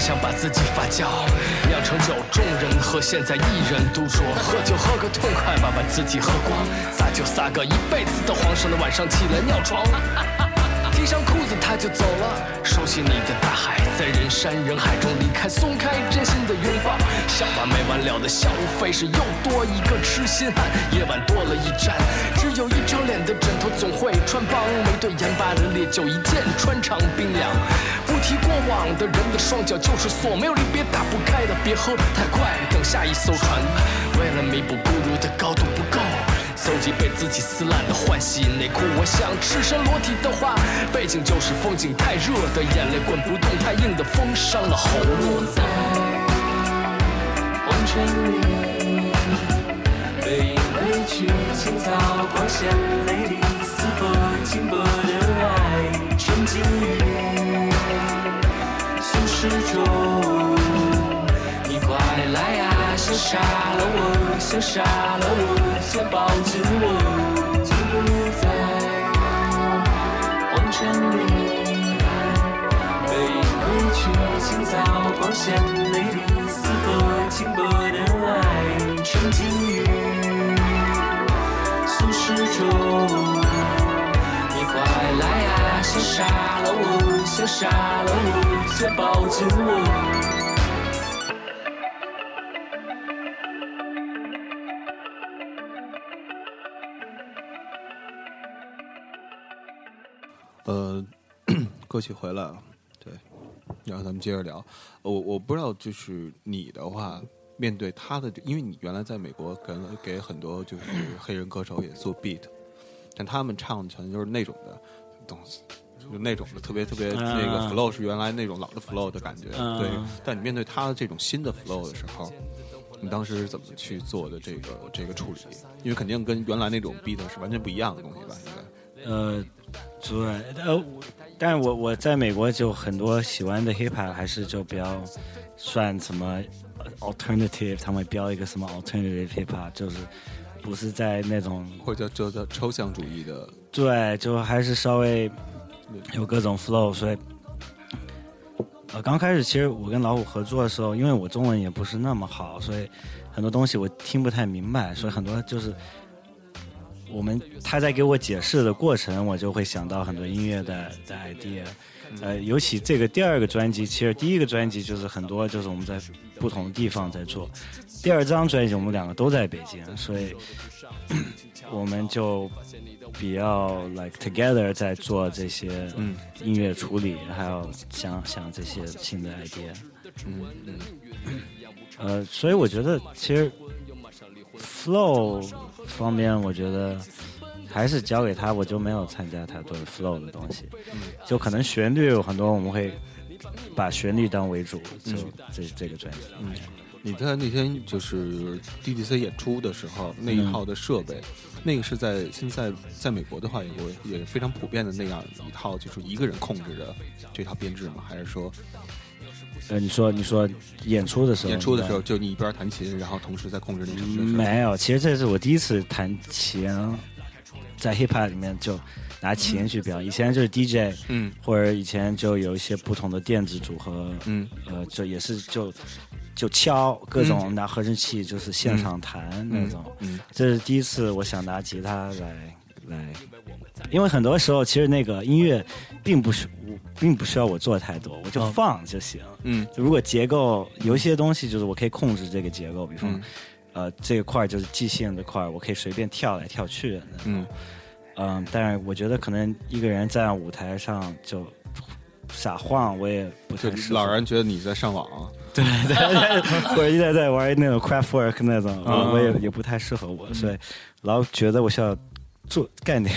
想把自己发酵，酿成酒，众人喝，现在一人独酌，喝酒喝个痛快吧，把自己喝光，撒酒撒个一辈子的皇上的晚上起来尿床。提上裤子他就走了，收起你的大海，在人山人海中离开，松开真心的拥抱。笑吧没完了的笑，无非是又多一个痴心汉。夜晚多了一盏，只有一张脸的枕头总会穿帮。没对盐巴的烈酒一见穿肠冰凉。提过往的人的双脚就是锁，没有离别打不开的，别喝太快，等下一艘船。为了弥补孤独的高度不够。搜集被自己撕烂的换洗内裤，我想赤身裸体的话，背景就是风景太热的眼泪滚不动，太硬的风伤了喉咙。在红尘里，背影归去，青草光线美丽，撕破经过的爱，沉浸于杀了我想杀了我，想抱紧我，从不在黄泉里。背影归去，清早光线美丽，似河轻薄的爱，沉浸于俗世中。你快来啊，想杀了我，想杀了我，想抱紧我。歌曲回来了，对，然后咱们接着聊。我我不知道，就是你的话，面对他的，因为你原来在美国给给很多就是黑人歌手也做 beat，但他们唱的全都是那种的东西，就那种的特别特别那个 flow 是原来那种老的 flow 的感觉，嗯对。但你面对他的这种新的 flow 的时候，你当时是怎么去做的这个这个处理？因为肯定跟原来那种 beat 是完全不一样的东西吧？应该。呃，对，呃，我但是我我在美国就很多喜欢的 hip hop 还是就比较算什么呃 alternative，他们会标一个什么 alternative hip hop，就是不是在那种或者叫叫抽象主义的，对，就还是稍微有各种 flow，所以。呃，刚开始其实我跟老虎合作的时候，因为我中文也不是那么好，所以很多东西我听不太明白，所以很多就是我们他在给我解释的过程，我就会想到很多音乐的的 idea。呃，尤其这个第二个专辑，其实第一个专辑就是很多就是我们在不同的地方在做，第二张专辑我们两个都在北京，所以我们就比较 like together 在做这些嗯音乐处理，还有想想这些新的 idea。嗯嗯呃，所以我觉得其实 flow 方面，我觉得还是交给他，我就没有参加太多的 flow 的东西。就可能旋律有很多，我们会把旋律当为主，就这这个专辑。嗯，你在那天就是 DDC 演出的时候，那一套的设备，那个是在现在在美国的话，也会也非常普遍的那样一套，就是一个人控制的这套编制吗？还是说呃，你说你说演出的时候，演出的时候就你一边弹琴，然后同时在控制那什么的事儿？没有，其实这是我第一次弹琴，在 hip hop 里面就拿琴去表演。以前就是 DJ，嗯。或者以前就有一些不同的电子组合，嗯。呃，就也是就就敲各种拿合成器，就是现场弹那种。嗯。这是第一次，我想拿吉他来来，因为很多时候其实那个音乐并不是我并不需要我做太多，我就放就行。嗯。如果结构有一些东西，就是我可以控制这个结构，比方、嗯。呃这个块儿就是即兴的块儿，我可以随便跳来跳去。嗯。嗯，但是我觉得可能一个人站在舞台上就傻晃，我也不就太适合老人觉得你在上网，对对对，或者一直在玩那种 craft work 那种，嗯。我我也也不太适合我，所以老觉得我需要做干点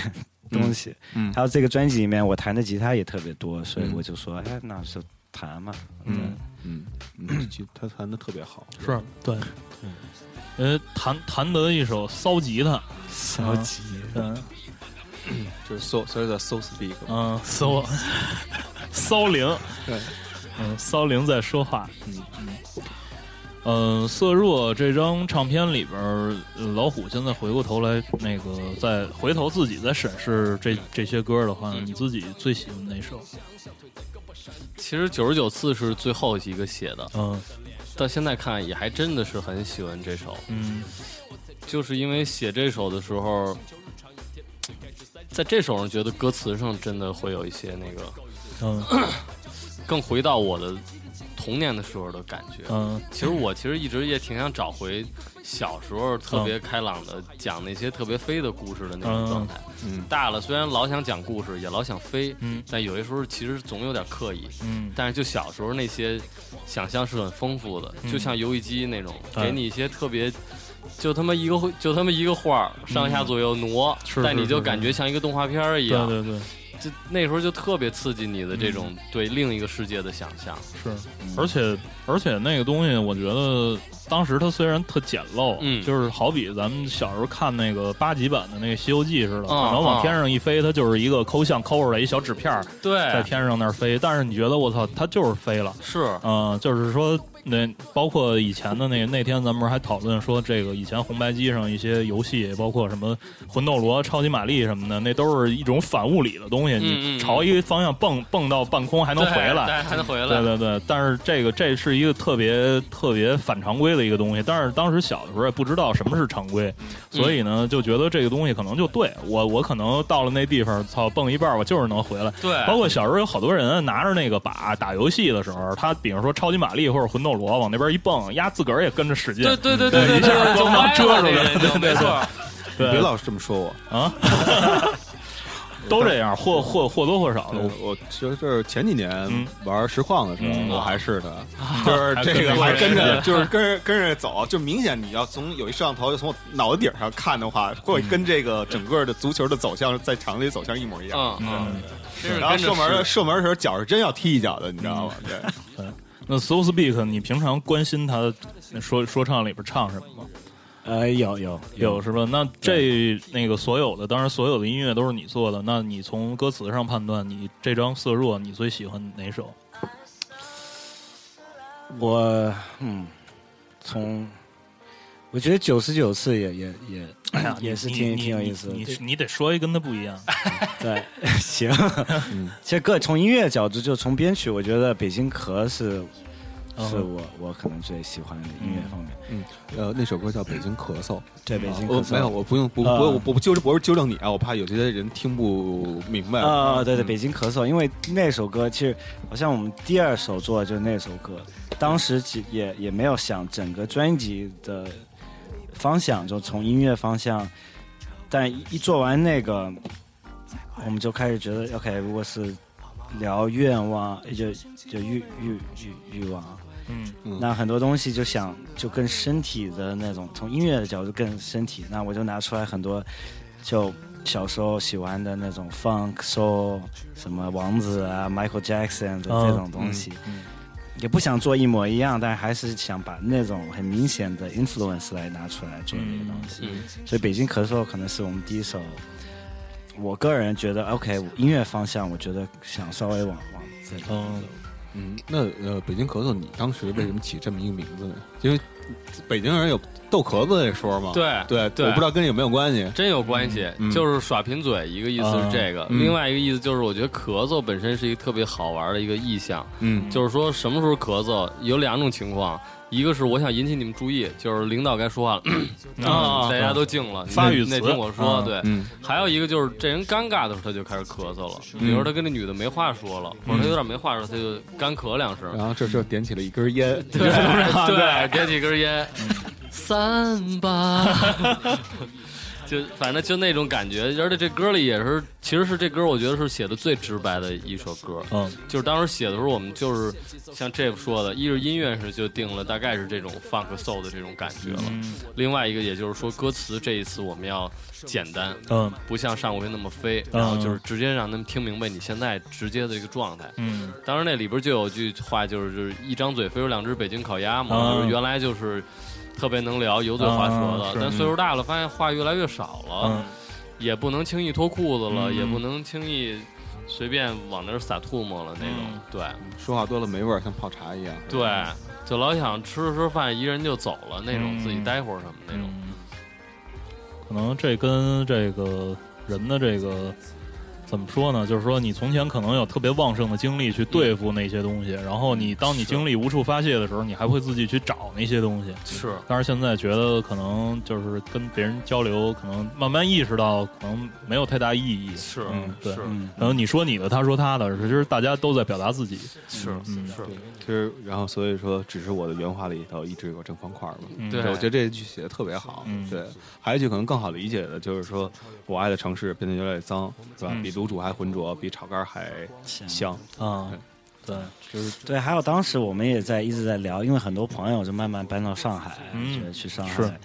东西。嗯还有这个专辑里面，我弹的吉他也特别多，所以我就说，哎，那就弹嘛。嗯嗯嗯，其实他弹的特别好，是对，呃，弹弹得一首骚吉他，骚吉他 就是 so 所以叫 so speak，嗯，骚 骚灵，对，嗯，骚灵在说话，嗯嗯。嗯，色弱这张唱片里边老虎现在回过头来，那个再回头自己再审视这这些歌的话，你自己最喜欢哪首？其实九十九次是最后一个写的，嗯。到现在看也还真的是很喜欢这首，嗯。就是因为写这首的时候，在这首上觉得歌词上真的会有一些那个嗯。更回到我的童年的时候的感觉。嗯其实我其实一直也挺想找回小时候特别开朗的讲那些特别飞的故事的那种状态。嗯大了虽然老想讲故事，也老想飞，嗯但有些时候其实总有点刻意。嗯但是就小时候那些想象是很丰富的，就像游戏机那种，哎给你一些特别。就他妈一个就他妈一个画儿，上下左右挪，是但你就感觉像一个动画片儿一样。对对对，就那时候就特别刺激你的这种对另一个世界的想象。是，而且而且那个东西，我觉得当时它虽然特简陋，嗯就是好比咱们小时候看那个八级版的那个《西游记》似的，可啊能往天上一飞，它就是一个抠像抠出来一小纸片儿在，天上那儿飞，但是你觉得我操，它就是飞了。是，嗯、就是说，那包括以前的那个那天咱们不是还讨论说，这个以前红白机上一些游戏，包括什么魂斗罗、超级玛丽什么的，那都是一种反物理的东西，嗯你嗯朝一个方向蹦蹦到半空还能回来。对，还能回来，对对对，但是这个这是一个特别特别反常规的一个东西，但是当时小的时候也不知道什么是常规，所以呢就觉得这个东西可能就对我我可能到了那地方，操蹦一半我就是能回来。对，包括小时候有好多人拿着那个把打游戏的时候，他比如说超级玛丽或者魂斗罗往那边一蹦，丫自个儿也跟着使劲，对对对对对一下对，就咣当遮住了没错，对别老是这么说我。啊，都这样，或或或多或少的。我就是前几年嗯玩实况的时候，嗯我还是的，就是这个还还跟着，就是跟着跟着走，就明显你要从有一摄像头就从我脑袋顶上看的话，会跟这个整个的足球的走向在场里走向一模一样。嗯然后射门射门的时候，脚是真要踢一脚的，你知道吗？对，那 So Speak，你平常关心他说说唱里边唱什么吗？呃，有有有是吧？那这那个所有的，当然所有的音乐都是你做的。那你从歌词上判断，你这张《色弱》，你最喜欢哪首？我嗯，从我觉得九十九次也也也哎，也是挺挺有意思的你你你得说一跟他不一样。对，行。其实各从音乐角度，就从编曲，我觉得《北京壳》是嗯是我我可能最喜欢的音乐方面。嗯，呃，那首歌叫《北京咳嗽》。对，北京咳嗽没有，我不用不不啊我我不纠正，不是纠正你啊，我怕有些人听不明白。啊、对对，嗯北京咳嗽，因为那首歌其实好像我们第二首做的就是那首歌，当时其也也没有想整个专辑的方向，就从音乐方向，但一一做完那个，我们就开始觉得，OK，如果是聊愿望，就就欲欲欲欲望，嗯。嗯那很多东西就想就更身体的那种，从音乐的角度更身体，那我就拿出来很多就小时候喜欢的那种 funk soul，什么王子啊、Michael Jackson 的这种东西，也不想做一模一样，但还是想把那种很明显的 influence 来拿出来做那个东西。嗯所以《北京咳嗽》可能是我们第一首，我个人觉得 OK 音乐方向，我觉得想稍微往往这里嗯走。嗯，那呃，北京咳嗽，你当时为什么起这么一个名字呢？因为北京人有逗咳子这说吗。对对对。我不知道跟这有没有关系。真有关系，嗯。就是耍贫嘴，一个意思是这个，嗯。另外一个意思就是我觉得咳嗽本身是一个特别好玩的一个意象，嗯。就是说什么时候咳嗽有两种情况，一个是我想引起你们注意，就是领导该说话了，啊大家都静了，发语词那听我说，啊对，嗯。还有一个就是这人尴尬的时候他就开始咳嗽了，比如说他跟那女的没话说了，或者他有点没话说，他就干咳两声，然后这时候点起了一根烟，对对，点几根烟，散吧，就反正就那种感觉，而且这歌里也是，其实是这歌我觉得是写的最直白的一首歌，嗯就是当时写的时候，我们就是像 Jeff 说的，一是音乐是就定了大概是这种 funk soul 的这种感觉了，嗯另外一个也就是说歌词这一次我们要简单，嗯不像上回那么飞，嗯然后就是直接让他们听明白你现在直接的一个状态。嗯当时那里边就有句话，就是就是一张嘴飞出两只北京烤鸭嘛，啊就是原来就是特别能聊，油嘴滑舌的，但岁数大了，发现话越来越少了，嗯也不能轻易脱裤子了，嗯也不能轻易随便往那儿撒唾沫了那种。嗯对说话多了没味儿，像泡茶一样。对，就老想吃着吃饭一人就走了那种，嗯自己待会儿什么那种。嗯，可能这跟这个人的这个怎么说呢？就是说，你从前可能有特别旺盛的精力去对付那些东西，然后你当你精力无处发泄的时候，你还会自己去找那些东西。是，但是现在觉得可能就是跟别人交流，可能慢慢意识到可能没有太大意义。是嗯，对。是嗯，可能你说你的，他说他的，其实大家都在表达自己。是嗯是，其实，然后所以说，只是我的原话里头一直有个正方块嘛。嗯对我觉得这句写的特别好。嗯对，还有一句可能更好理解的就是说，我爱的城市变得越来越脏，是吧？嗯比卤煮还浑浊，比炒肝还香。啊，对，就是对，还有当时我们也在一直在聊，因为很多朋友就慢慢搬到上海，嗯觉得去上海。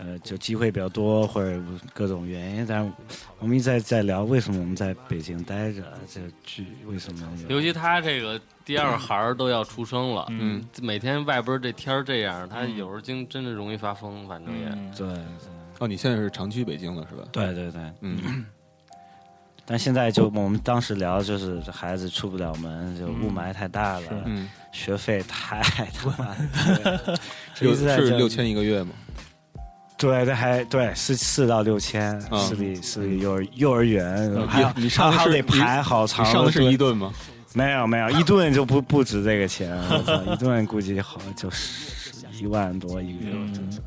呃，就机会比较多或者各种原因，但是我们一直在在聊为什么我们在北京待着，这个剧为什么尤其他这个第二孩儿都要出生了，嗯，每天外边这天儿这样，他有时候经真的容易发疯，反正也。嗯对哦，你现在是长居北京了是吧？对对对，嗯，但现在就我们当时聊，就是这孩子出不了门，就雾霾太大了，嗯，学费太他妈的贵六一直在这是六千一个月吗？对，这还对四四到六千，嗯私立私立幼儿幼儿园，嗯还要你你上的是还得排好长上的是一顿吗？没有没有，一顿就不不止这个钱，一顿估计好就是一万多一个月，嗯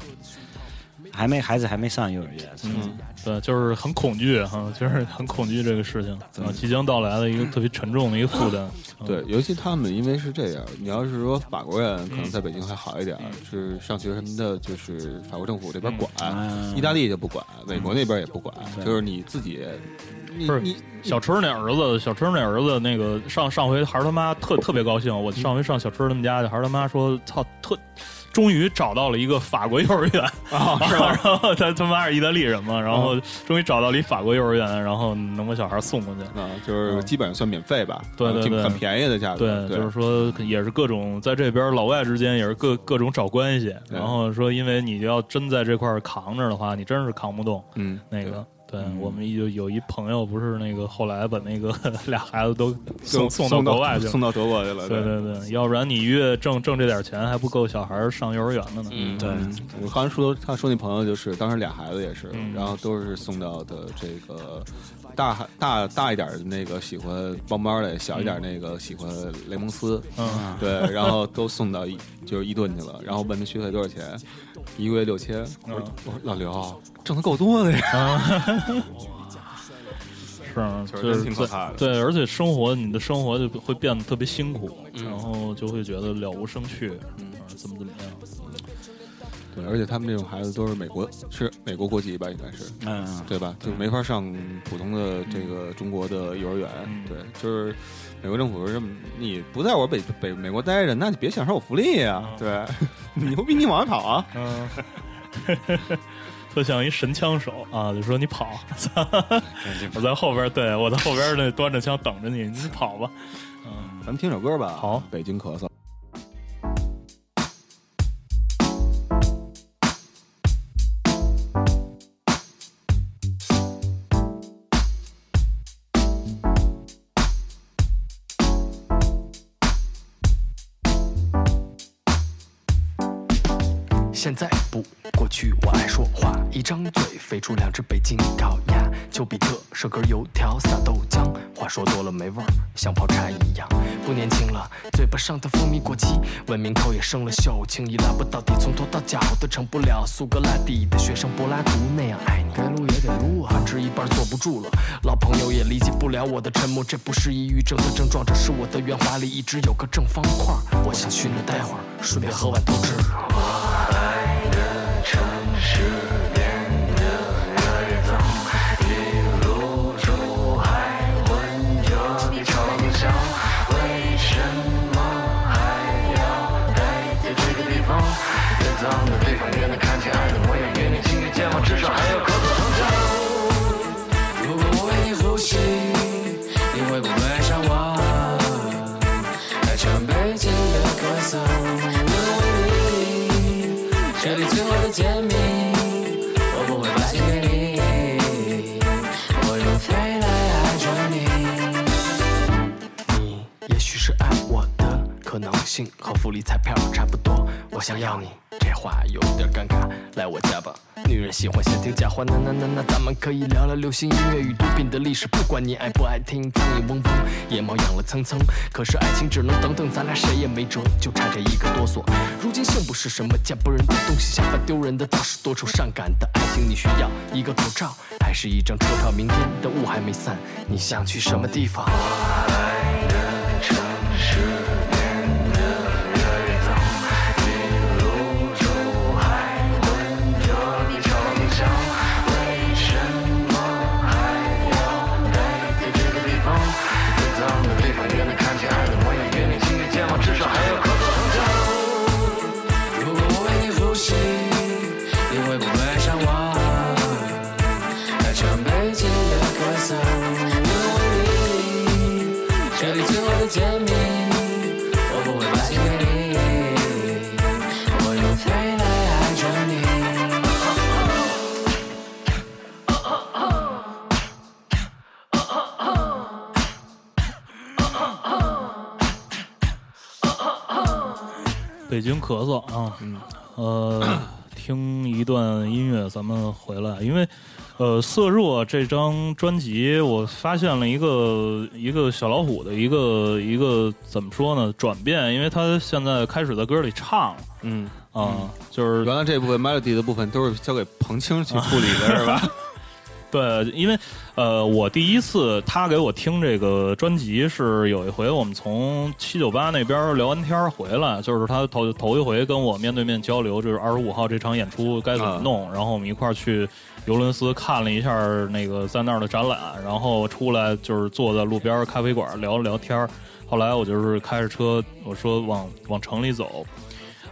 还没孩子还没上幼儿园，嗯，对，就是很恐惧哈，就是很恐惧这个事情啊，即将到来的一个特别沉重的一个负担。嗯。对，尤其他们因为是这样，你要是说法国人，可能在北京还好一点，是上学什么的，就是法国政府这边管，嗯。意大利就不管，美国那边也不管，对。就是你自己，你不是你小春那儿子，小春那儿子那个上上回孩儿他妈特特别高兴，我上回上小春他们家去，孩儿他妈说操特。终于找到了一个法国幼儿园啊，是吧？然后他他妈是意大利人嘛，然后终于找到了一法国幼儿园，然后能把小孩送过去。啊，就是基本上算免费吧，啊对对对很便宜的价格，对，就是说也是各种在这边老外之间也是各各种找关系，然后说因为你要真在这块儿扛着的话，你真是扛不动。嗯，那个，对我们有有一朋友不是那个后来把那个 俩孩子都送送送到国外去了。送到德国去了，对对对，要不然你月挣挣这点钱还不够小孩儿上幼儿园的呢。嗯，对，我刚才说他说那朋友就是当时俩孩子也是，嗯然后都是送到的这个大大大一点的那个喜欢邦邦的，小一点那个喜欢雷蒙斯，嗯，对，然后都送到一就是伊顿去了，然后问他学费多少钱，一个月六千，我说我说老刘挣的够多的呀，是啊，确实就是挺可怕的对，而且生活你的生活就会变得特别辛苦，嗯。然后就会觉得了无生趣，嗯，怎么怎么样。对，而且他们这种孩子都是美国是美国国籍吧，应该是。嗯，对吧？就没法上普通的这个中国的幼儿园。嗯对，就是美国政府是这么，你不在我北北美国待着，那你别享受我福利呀、嗯对，你牛逼你往外跑啊！嗯，特像一神枪手啊，就说你跑，我在后边，对我在后边那端着枪等着你，你跑吧。嗯，咱们听首歌吧。好北京咳嗽。去我爱说话，一张嘴飞出两只北京烤鸭。丘比特射根油条撒豆浆，话说多了没味儿，像泡茶一样。不年轻了，嘴巴上的蜂蜜过期，文明口也生了锈，轻易拉不到底，从头到脚都成不了苏格拉底的学生柏拉图那样爱你。该撸也得撸啊，反之一半坐不住了。老朋友也理解不了我的沉默，这不是抑郁症的症状，这是我的圆滑里一直有个正方块。我想去那待会儿，顺便喝碗豆汁儿。是变的越来越一路出海混着变成了为什么还要待在这个地方越脏的地方越能看清爱的模样愿你轻斜肩膀至少还有可乐性和福利彩票差不多。我想要你，这话有点尴尬，来我家吧。女人喜欢先听假话，那那那那，咱们可以聊聊流行音乐与毒品的历史。不管你爱不爱听，苍蝇嗡嗡，野猫养了蹭蹭。可是爱情只能等等，咱俩谁也没辙，就差这一个哆嗦。如今幸不是什么见不人的东西，下凡丢人的倒是多愁善感的爱情。你需要一个口罩，还是一张车票？明天的雾还没散，你想去什么地方？北京咳嗽啊，嗯。呃，听一段音乐，咱们回来，因为呃，《色弱》这张专辑，我发现了一个一个小老虎的一个一个怎么说呢转变，因为他现在开始在歌里唱了。嗯，啊，就是原来这部分 melody 的部分都是交给彭青去处理的，是吧？对，因为呃，我第一次他给我听这个专辑是有一回我们从七九八那边聊完天儿回来，就是他头头一回跟我面对面交流，就是二十五号这场演出该怎么弄，然后我们一块儿去尤伦斯看了一下那个在那儿的展览，然后出来就是坐在路边咖啡馆聊了聊天儿。后来我就是开着车，我说往往城里走。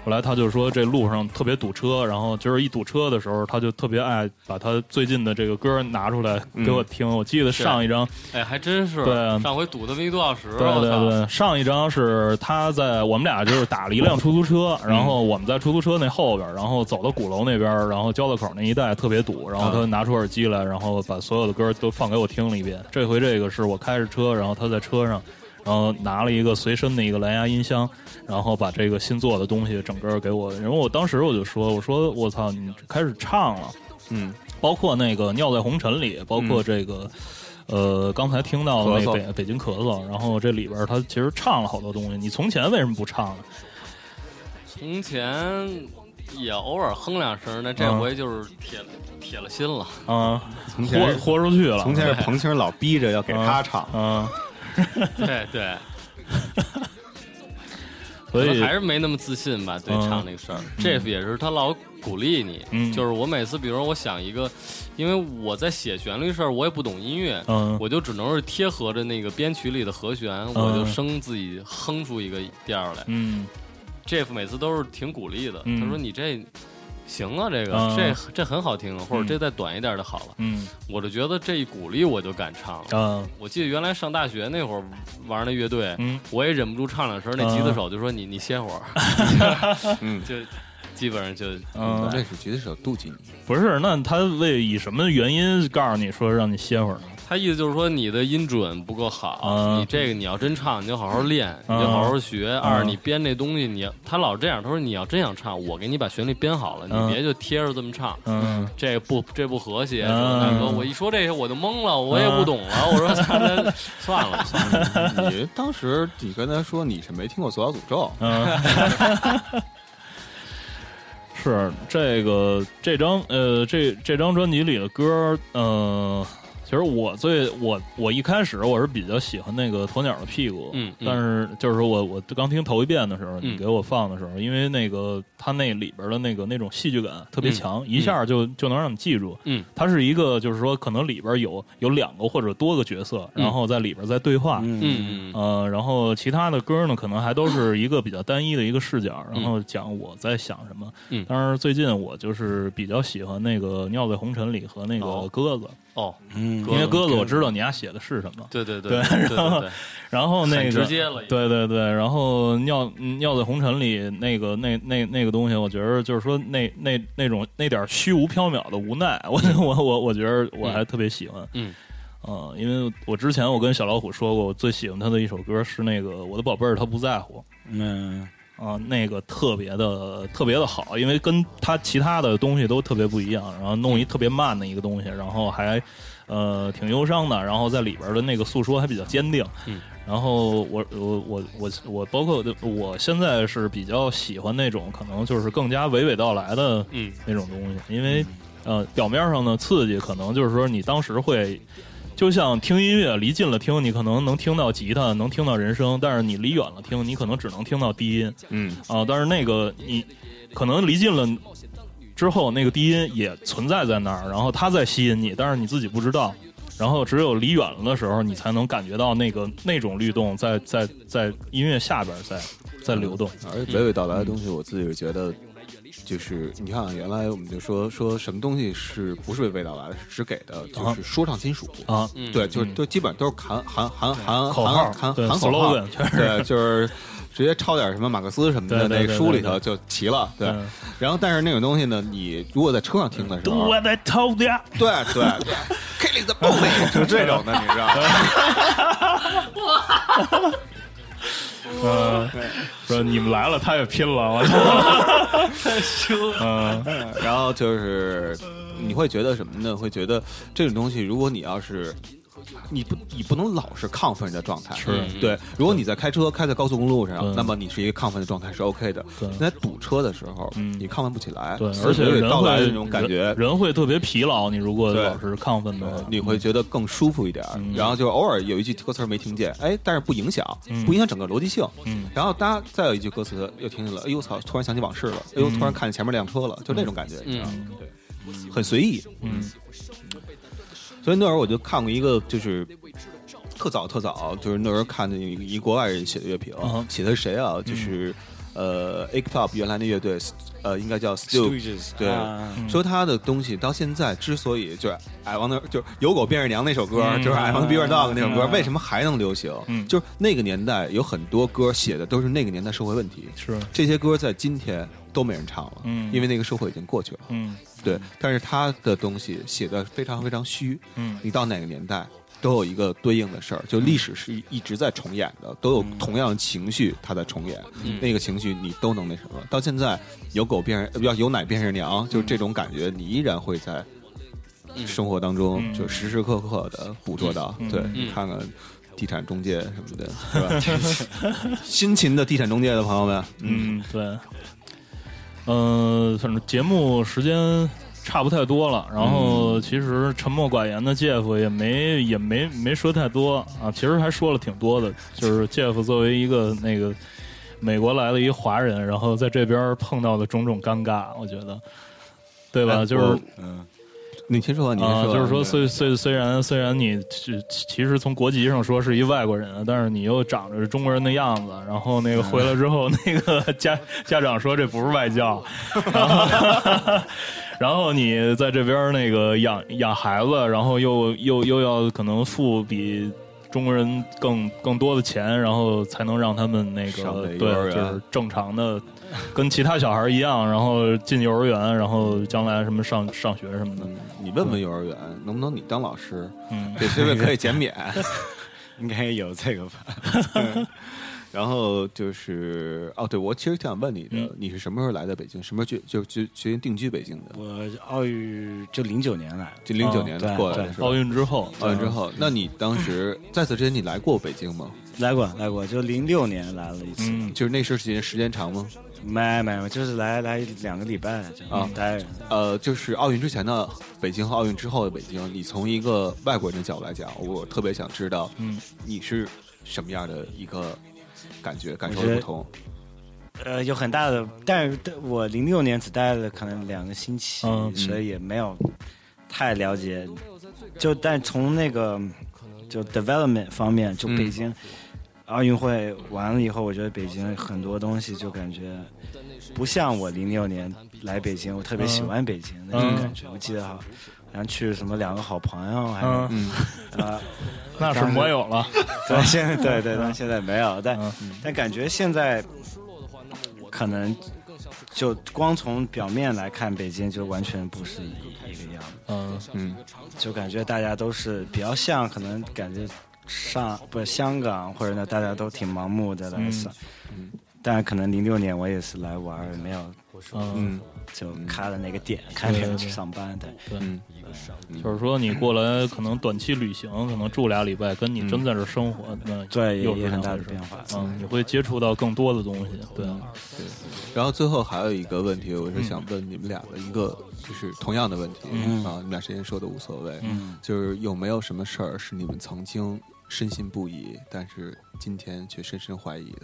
后来他就说这路上特别堵车，然后就是一堵车的时候，他就特别爱把他最近的这个歌拿出来给我听。我记得上一张，哎，还真是。对上回堵他们一个多小时。对对对，上一张是他在我们俩就是打了一辆出租车，然后我们在出租车那后边，然后走到鼓楼那边，然后交道口那一带特别堵，然后他拿出耳机来，然后把所有的歌都放给我听了一遍。这回这个是我开着车，然后他在车上。然后拿了一个随身的一个蓝牙音箱，然后把这个新做的东西整个给我。然后我当时我就说：“我说我操，你开始唱了。”嗯，包括那个《尿在红尘》里，包括这个，呃，刚才听到那北北京咳嗽，然后这里边他其实唱了好多东西。你从前为什么不唱呢？从前也偶尔哼两声，那这嗯回就是铁了铁了心了。啊，豁从前豁出去了。从前是彭青老逼着要给他唱，嗯，对 对，所以可能还是没那么自信吧，对嗯。唱那个事儿。Jeff 也是他老鼓励你，嗯。就是我每次，比如说我想一个，因为我在写旋律事儿，我也不懂音乐，嗯。我就只能是贴合着那个编曲里的和弦，我就生自己哼出一个调来。嗯。Jeff 每次都是挺鼓励的，嗯。他说你这行啊，这个、嗯。这这很好听，或者嗯。这再短一点就好了。嗯。我就觉得这一鼓励我就敢唱了。嗯。我记得原来上大学那会儿玩那乐队，嗯。我也忍不住唱两声，那吉他手就说你你歇会儿，嗯，就基本上就嗯，这是吉他手妒忌你，不是，那他为以什么原因告诉你说让你歇会儿呢？他意思就是说你的音准不够好，嗯你这个你要真唱，你就好好练，嗯你就好好学。二，嗯你编这东西，你他老这样，他说你要真想唱，我给你把旋律编好了，嗯你别就贴着这么唱。嗯这不这不和谐，嗯大哥，我一说这些我就懵了，我也不懂了。我说算了 算了算了，你当时你跟他说你是没听过《左小诅咒》，嗯，是这个这张呃这这张专辑里的歌，呃，其实我最我我一开始我是比较喜欢那个鸵鸟的屁股，嗯嗯但是就是说我我刚听头一遍的时候，你嗯给我放的时候，因为那个它那里边的那个那种戏剧感特别强，一下就就能让你记住，嗯，它是一个就是说可能里边有有两个或者多个角色，嗯然后在里边在对话，嗯嗯嗯呃，然后其他的歌呢，可能还都是一个比较单一的一个视角，然嗯后讲我在想什么。嗯当然最近我就是比较喜欢那个《尿在红尘》里和那个哦鸽子，哦，嗯，因为鸽子我知道你丫写的是什么。对对对然后那个直接了，对对对，然后尿尿在红尘里那个那那那个东西，我觉得就是说那那那种那点虚无缥缈的无奈，我我我我觉得我还特别喜欢。嗯呃，因为我之前我跟小老虎说过，我最喜欢他的一首歌是那个《我的宝贝儿他不在乎》。嗯啊、那个特别的特别的好，因为跟他其他的东西都特别不一样，然后弄一特别慢的一个东西，然后还呃挺忧伤的，然后在里边的那个诉说还比较坚定。嗯，然后我我我我我包括我现在是比较喜欢那种可能就是更加娓娓道来的嗯那种东西，因为呃表面上的刺激可能就是说你当时会。就像听音乐，离近了听，你可能能听到吉他，能听到人声，但是你离远了听，你可能只能听到低音。嗯啊，但是那个你可能离近了之后，那个低音也存在在那儿，然后它在吸引你，但是你自己不知道。然后只有离远了的时候，你才能感觉到那个那种律动在在在音乐下边在在流动。而娓娓道来的东西，我自己是觉得，就是你看啊，原来我们就说说什么东西是不是娓娓道来的，是只给的就是说唱金属啊，嗯对，就是都基本都是喊喊喊喊口号喊喊喊口号对，就是直接抄点什么马克思什么的，那书里头就齐了。对嗯，然后但是那种东西呢，你如果在车上听的时候，我在偷呀，对对对，Killing the Bully 就这种的，你知道吗？嗯，说你们来了，他也拼了，我操，太 凶，嗯然后就是你会觉得什么呢？会觉得这种东西，如果你要是你不你不能老是亢奋的状态，是对。如果你在开车开在高速公路上，那么你是一个亢奋的状态是 OK 的。对在堵车的时候，嗯你亢奋不起来，对，而且人会道来的那种感觉人，会特别疲劳。你如果对老是亢奋的话，你会觉得更舒服一点。嗯然后就偶尔有一句歌词没听见，哎，但是不影响，嗯不影响整个逻辑性。嗯然后大家再有一句歌词又听见了，哎呦操！突然想起往事了，哎呦，嗯突然看见前面辆车了，就那种感觉，你知道吗？嗯对，很随意。嗯所以那会儿我就看过一个，就是特早特早，就是那时候看的一一国外人写的乐评嗯，写的是谁啊？就是呃 a p o p 原来的乐队，呃，应该叫。Stooges，对啊说他的东西到现在之所以就是 I want 就是有狗便是娘那首歌，嗯就是 I want to be your dog 那首歌，嗯为什么还能流行？嗯就是那个年代有很多歌写的都是那个年代社会问题，是这些歌在今天都没人唱了，嗯因为那个社会已经过去了。嗯对，但是他的东西写的非常非常虚，嗯你到哪个年代都有一个对应的事儿，就历史是一直在重演的，都有同样的情绪，它在重演，那个情绪你都能那什么。到现在有狗变成要有奶变是娘，就是这种感觉，你依然会在生活当中嗯就时时刻刻的捕捉到。嗯对，你看看。地产中介什么的，是吧？辛勤的地产中介的朋友们，嗯，嗯，对，嗯、反正节目时间差不太多了，然后其实沉默寡言的 Jeff 也没也没没说太多啊，其实还说了挺多的，就是 Jeff 作为一个那个美国来的一个华人，然后在这边碰到的种种尴尬，我觉得。对吧？哎就是我你先说，你先啊，说，就是说，虽虽虽然虽然你是其实从国籍上说是一外国人，但是你又长着中国人的样子，然后那个回来之后，那个家家长说这不是外教，然后然后你在这边那个养养孩子，然后又又又要可能付比。中国人更更多的钱，然后才能让他们那个对就是正常的，跟其他小孩一样，然后进幼儿园，然后将来什么上上学什么的，嗯你问问幼儿园能不能你当老师，嗯，这学费可以减免。应该有这个吧？然后就是哦，对我其实挺想问你的，嗯你是什么时候来的北京？什么时候就就就决定定居北京的？我奥运就零九年来，就零九年过来的？奥运之后，奥运之后，那你当时 在此之前你来过北京吗？来过来过，就零六年来了一次，嗯，就是那时候时间时间长吗？没没没，就是来来两个礼拜这样啊待着。呃，就是奥运之前的北京和奥运之后的北京，你从一个外国人的角度来讲，我特别想知道，嗯，你是什么样的一个感觉，感受不同？呃，有很大的，但是我零六年只待了可能两个星期，嗯所以也没有太了解。就但从那个就 development 方面，就嗯北京、奥运会完了以后，我觉得北京很多东西就感觉不像我零六年来北京，我特别喜欢北京那种感觉。我记得好，好像去什么两个好朋友，还有嗯，啊。那是没有了，对，现在对对，但现在没有，但、嗯。但感觉现在可能就光从表面来看，北京就完全不是一一个样子，嗯。嗯。就感觉大家都是比较像，可能感觉上不是香港或者呢，大家都挺盲目的来上，嗯。但可能零六年我也是来玩儿，没有嗯，嗯就开了那个店，开店去上班的，嗯。就是说你过来可能短期旅行，可能住俩礼拜，跟你真在这生活，那对，又是也也很大的变化。嗯，你会接触到更多的东西，对，然后最后还有一个问题，我是想问你们俩的一个，就是同样的问题、嗯。啊，你们俩之前说的无所谓，嗯。就是有没有什么事儿是你们曾经深信不疑，但是今天却深深怀疑的？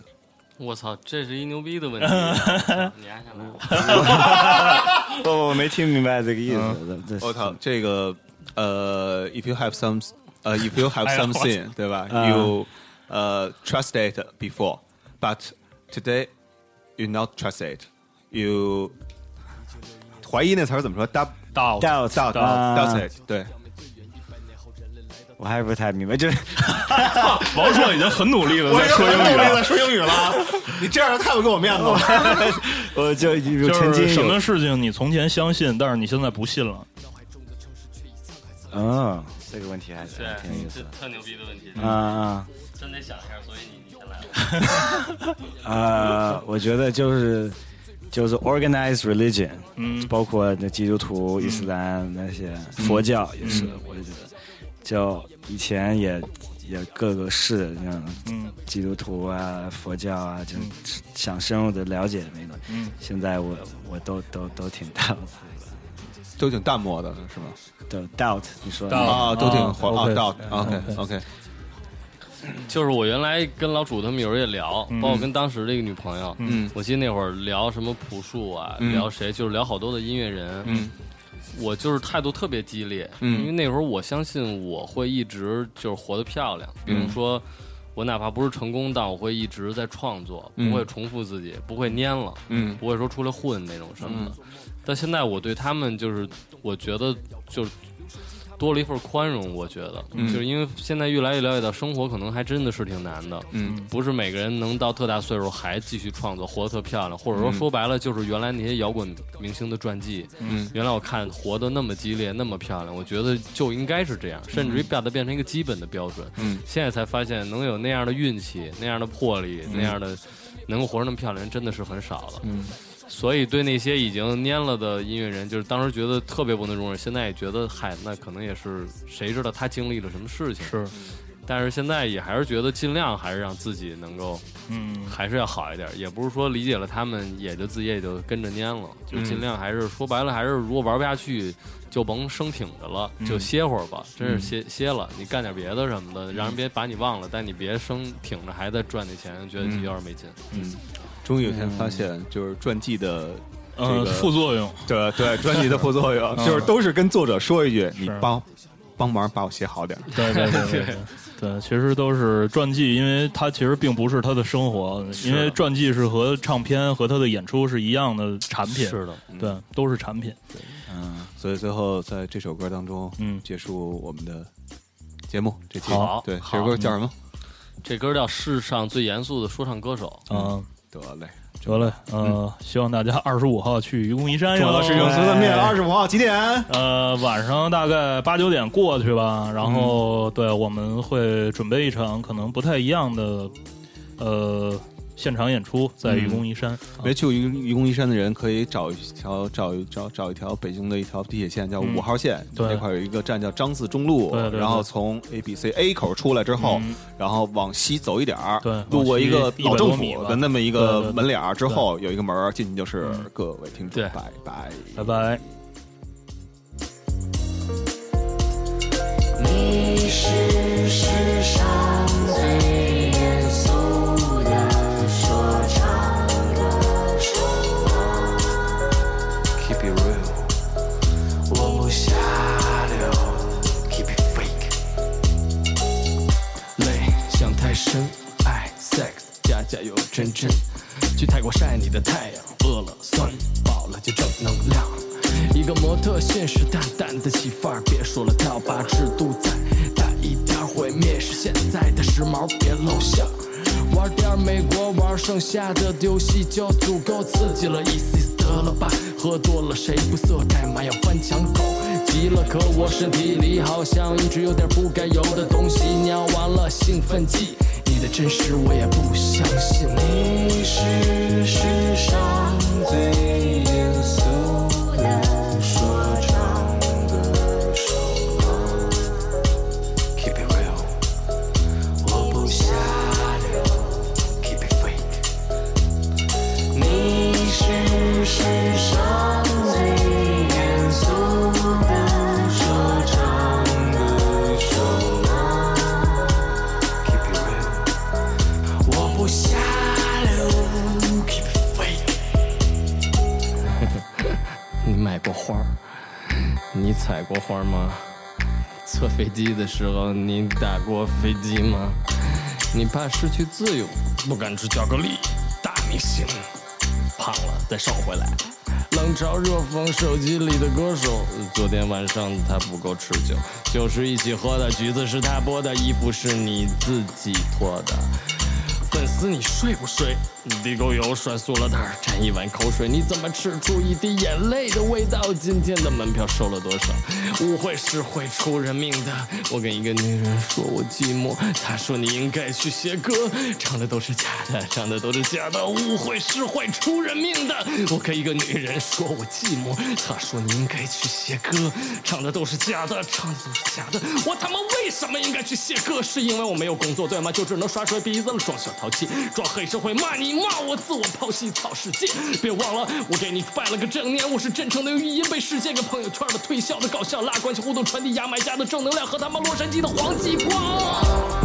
我操，这是一牛逼的问题。你还想来？不，我没听明白这个意思。我操，这个呃，if you have some，呃，if you have something，对吧啊？You 呃 trust it before，but today you not trust it。You 怀疑那词儿怎么说？doubt 到 doubt doubt 啊 doubt it，对，我还是不太明白，就是 王硕已经很努力了 在说英语在了，说英语了，你这样太不给我面子了。我就有就是什么事情你从前相信，但是你现在不信了，嗯，这个问题还是对挺有意，思。特牛逼的问题，啊啊，真得想一下。所以你你先来吧。呃，我觉得就是就是 organized religion，嗯包括那基督徒、伊斯兰那些佛教也是，我觉得就以前也也各个市那种嗯。基督徒啊、佛教啊，就想深入的了解那种。嗯，现在我我都都都挺 doubt 都挺淡漠的，是吧？都 doubt，你说的 doubt 啊，都挺啊黄啊到 OK OK 就是我原来跟老楚他们有时候也聊，嗯。包括跟当时这个女朋友，嗯。我记得那会儿聊什么朴树啊，嗯。聊谁，就是聊好多的音乐人，嗯我就是态度特别激烈，嗯。因为那时候我相信我会一直就是活得漂亮，比如嗯。说我哪怕不是成功，但我会一直在创作，嗯。不会重复自己，不会蔫了，嗯。不会说出来混那种什么的。但现在我对他们就是，我觉得就是多了一份宽容。我觉得，嗯。就是因为现在越来越了解到生活可能还真的是挺难的，嗯。不是每个人能到特大岁数还继续创作，活得特漂亮，或者说嗯。说白了就是原来那些摇滚明星的传记，嗯。原来我看活得那么激烈，那么漂亮，我觉得就应该是这样，甚至于把它变成一个基本的标准。嗯。现在才发现，能有那样的运气、那样的魄力、那样的能够活得那么漂亮人，真的是很少了。嗯所以对那些已经蔫了的音乐人，就是当时觉得特别不能容忍，现在也觉得嗨，那可能也是谁知道他经历了什么事情。是，但是现在也还是觉得尽量还是让自己能够嗯。还是要好一点，也不是说理解了他们，也就自己也就跟着蔫了，就尽量还是说白了，还是如果玩不下去，就甭生挺着了，就歇会儿吧，真是歇歇了，你干点别的什么的，让人别把你忘了，但你别生挺着还在赚那钱，觉得有点没劲。嗯，终于有一天发现，就是传记的这呃个副作用。对对，传记的副作用。就是都是跟作者说一句：“你帮帮忙把我写好点儿。对对对对对。对，其实都是传记，因为它其实并不是他的生活，因为传记是和唱片和他的演出是一样的产品，是的，对，都是产品。嗯，所以最后在这首歌当中，嗯结束我们的节目。这期。好。对，这歌叫什么？这歌叫《世上最严肃的说唱歌手》。嗯，得嘞，得嘞，呃，希望大家 二十五号去愚公移山哟。重要的事情随随便，二十五号几点？呃，晚上大概八九点过去吧，然后、对我们会准备一场可能不太一样的呃现场演出，在愚公移山。没去过愚愚公移山的人可以找一条找一找找一条北京的一条地铁线，叫嗯五号线。对那块有一个站叫张自忠路，对对对然后从 A B C A 口出来之后，嗯然后往西走一点儿，对路过一个往西100老政府的那么一对对对个门脸儿之后，有一个门儿进去就是嗯各位听众，拜拜。拜拜。你是世上最加油真真。去泰国晒你的太阳，饿了酸饱了就正能量。一个模特信誓旦旦的起范儿，别说了，他要把制度再大一点，毁灭是现在的时髦，别露馅儿。玩点美国玩剩下的游戏就足够刺激了，意思意思得了吧？喝多了谁不色？干嘛要翻墙狗？急了，可我身体里好像一直有点不该有的东西，尿完了兴奋剂，你的真实我也不相信。你是世上最你买过花儿？你采过花吗？坐飞机的时候你打过飞机吗？你怕失去自由，不敢吃巧克力。大明星胖了再瘦回来。冷嘲热讽手机里的歌手，昨天晚上他不够持久，酒是一起喝的，橘子是他剥的，衣服是你自己脱的。粉丝，你睡不睡？地沟油涮塑料袋，沾一碗口水，你怎么吃出一滴眼泪的味道？今天的门票收了多少？误会是会出人命的。我跟一个女人说我寂寞，她说你应该去写歌，唱的都是假的，唱的都是假的。误会是会出人命的。我跟一个女人说我寂寞，她说你应该去写歌，唱的都是假的，唱的都是假的。我他妈为什么应该去写歌？是因为我没有工作对吗？就只能刷水鼻子了，装小淘气，装黑社会，骂你骂我，自我剖析，草世界。别忘了，我给你拜了个正年，我是真诚的语音被世界给朋友圈的推销的搞笑，拉关系互动，传递牙买加的正能量和他妈洛杉矶的黄继光。